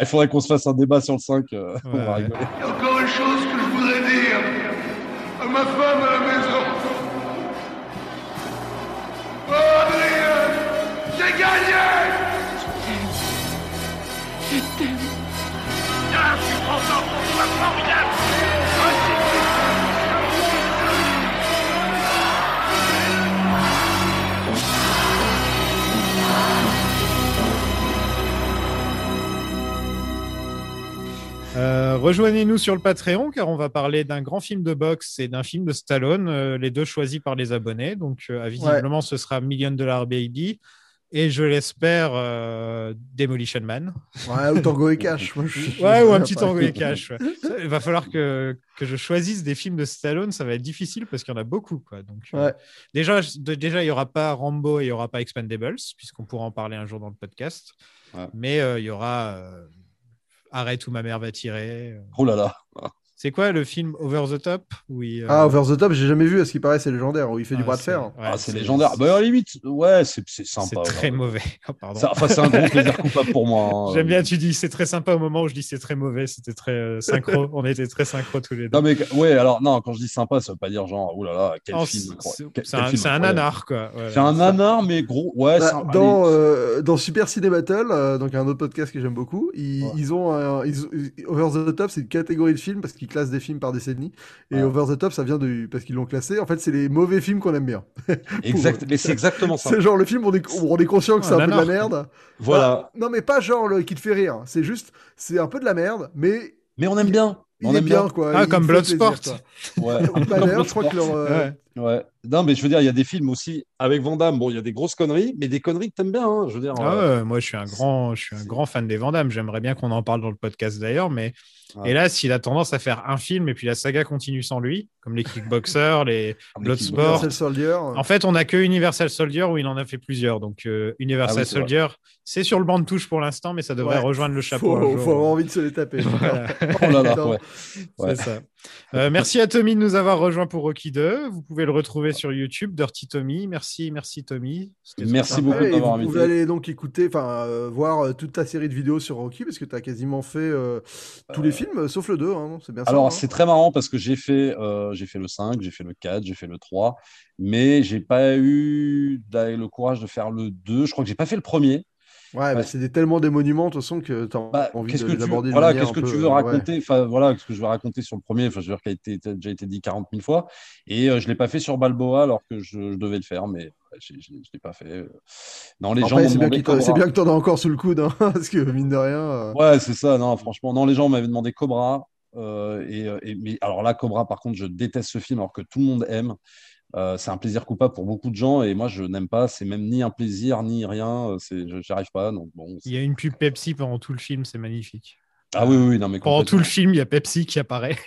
Il faudrait qu'on se fasse un débat sur le 5. euh, on Ouais, va rigoler. Il y a encore une chose que je voudrais dire à Euh, Rejoignez-nous sur le Patreon car on va parler d'un grand film de boxe et d'un film de Stallone, euh, les deux choisis par les abonnés. Donc, euh, visiblement, ce sera Million Dollar Baby et je l'espère euh, Demolition Man. Ouais, ou Tango et Cash. Moi, je- je- Ouais, je- ou un je- petit Tango et Cash. ouais. Il va falloir que, que je choisisse des films de Stallone. Ça va être difficile parce qu'il y en a beaucoup. Quoi. Donc, euh, Ouais. déjà, déjà, il n'y aura pas Rambo et il n'y aura pas Expendables, puisqu'on pourra en parler un jour dans le podcast. Ouais. Mais euh, il y aura euh, Arrête où ma mère va tirer. Oh là là. C'est quoi le film Over the Top où il, euh, Ah, Over the Top, j'ai jamais vu, à ce qui paraît, c'est légendaire, où il fait du bras de fer. ouais, Ah, c'est légendaire. Bah, à la limite, ouais, c'est c'est C'est sympa. très mauvais. Oh, pardon. Ça- Enfin, c'est un gros plaisir coupable pour moi. hein. J'aime bien, tu dis c'est très sympa au moment où je dis c'est très mauvais. C'était très euh, synchro. On était très synchro tous les deux. Non, mais ouais, alors, non, quand je dis sympa, ça veut pas dire genre, oh là là, quel Non, film. c'est- un, un nanar, quoi. Ouais, C'est un nanar, mais gros. Ouais, Bah, c'est un- dans, euh, dans Super Ciné Battle, euh, donc un autre podcast que j'aime beaucoup, ils, Ouais. ils ont un- ils- ils- Over the Top, c'est une catégorie de films parce qu'ils classent des films par décennie. Et Ouais. Over the Top, ça vient de parce qu'ils l'ont classé. En fait, c'est les mauvais films qu'on aime bien. Exact, mais c'est exactement ça. C'est genre le film, on est, on est conscient que Ouais, c'est un peu de la merde. Voilà. Bah, non, mais pas genre le qui te fait rire. C'est juste, c'est un peu de la merde, mais Mais on aime bien. il On est aime bien, quoi. Ah, Il comme Bloodsport. Ouais. D'ailleurs, je crois que leur. euh, Ouais. Ouais. Non, mais je veux dire, il y a des films aussi avec Van Damme. Bon, il y a des grosses conneries, mais des conneries que t'aimes bien. hein. Je veux dire. Ah euh, ouais, moi, je suis un grand, je suis un grand fan des Van Damme. J'aimerais bien qu'on en parle dans le podcast d'ailleurs, mais Ouais. hélas, il a tendance à faire un film et puis la saga continue sans lui, comme les Kickboxers, les Bloodsport. Universal Soldier. En fait, on n'a que Universal Soldier où il en a fait plusieurs. Donc, euh, Universal Ah oui. Soldier, c'est sur le banc de touche pour l'instant, mais ça devrait Ouais. rejoindre le chapeau. Faut, un jour. faut avoir envie de se les taper. Voilà. Oh là là, Non. ouais. Ouais. C'est ça. Euh, merci à Tommy de nous avoir rejoint pour Rocky 2. Vous pouvez le retrouver sur YouTube, Dirty Tommy. Merci, merci Tommy. Merci sympa. beaucoup de m'avoir vous invité. pouvez aller donc écouter, enfin euh, voir euh, toute ta série de vidéos sur Rocky parce que tu as quasiment fait euh, tous les films sauf le 2, hein, c'est bien. Alors, hein c'est très marrant parce que j'ai fait, euh, j'ai fait le 5, j'ai fait le 4, j'ai fait le 3, mais j'ai pas eu le courage de faire le 2. Je crois que j'ai pas fait le premier. Ouais, bah, c'est tellement des monuments de toute façon que tu as Bah, envie de que les tu, aborder de voilà, qu'est-ce que un tu peu, veux euh, ouais. raconter? Enfin, voilà, ce que je veux raconter sur le premier? Enfin, je veux dire, qui a été, déjà été dit 40 000 fois. Et euh, je l'ai pas fait sur Balboa alors que je, je devais le faire, mais ouais, je l'ai pas fait. Non, les gens Après, m'ont c'est bien, bien que tu en as encore sous le coude, hein, parce que mine de rien. euh, Ouais, c'est ça. Non, franchement, non, les gens m'avaient demandé Cobra. euh, et, euh, et- mais alors là, Cobra, par contre, je déteste ce film alors que tout le monde aime. Euh, c'est un plaisir coupable pour beaucoup de gens et moi, je n'aime pas. C'est même ni un plaisir ni rien. euh, C'est, je n'y arrive pas. Donc bon. Il y a une pub Pepsi pendant tout le film, c'est magnifique. Ah oui, oui, oui, non, mais Pendant tout le film, il y a Pepsi qui apparaît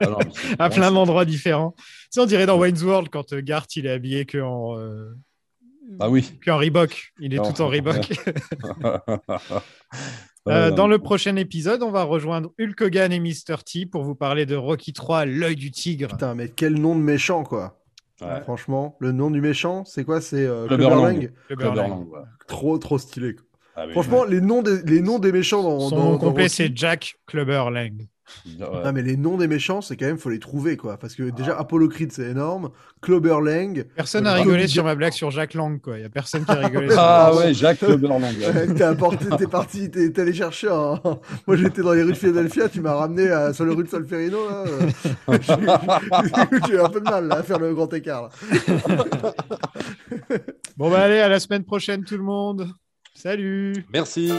Ah non, à plein d'endroits différents. Tu sais, on dirait dans Wayne's World quand euh, Garth il est habillé que en, euh, Ah oui. que en Reebok. Il est Non. tout en Reebok. Euh, dans le prochain épisode, on va rejoindre Hulk Hogan et Mr. T pour vous parler de Rocky 3, l'œil du tigre. Putain, mais quel nom de méchant, quoi. Ouais. Franchement, le nom du méchant, c'est quoi? C'est euh, Clubber Clubber Lang. Lang. Le Clubber Berlin. Lang, ouais. Trop, trop stylé. quoi. Ah oui, Franchement, les, noms des, les noms des méchants dans. Son dans- nom complet, c'est Jack Clubber Lang. ouais. Non, mais les noms des méchants, c'est quand même, faut les trouver, quoi. Parce que déjà, Apollo Creed, c'est énorme. Clubber Lang. Personne n'a Euh, rigolé sur ma blague sur Jack Lang, quoi. Il n'y a personne qui a rigolé sur Ah ma ouais, Jacques Clubber Lang. ouais. Ouais, T'es parti, t'es allé chercher un... Moi j'étais dans les rues de Philadelphia, tu m'as ramené à, sur les rues de Solferino là. euh, J'ai j'ai un peu de mal là, à faire le grand écart. là. Bon, bah allez, à la semaine prochaine, tout le monde. Salut Merci.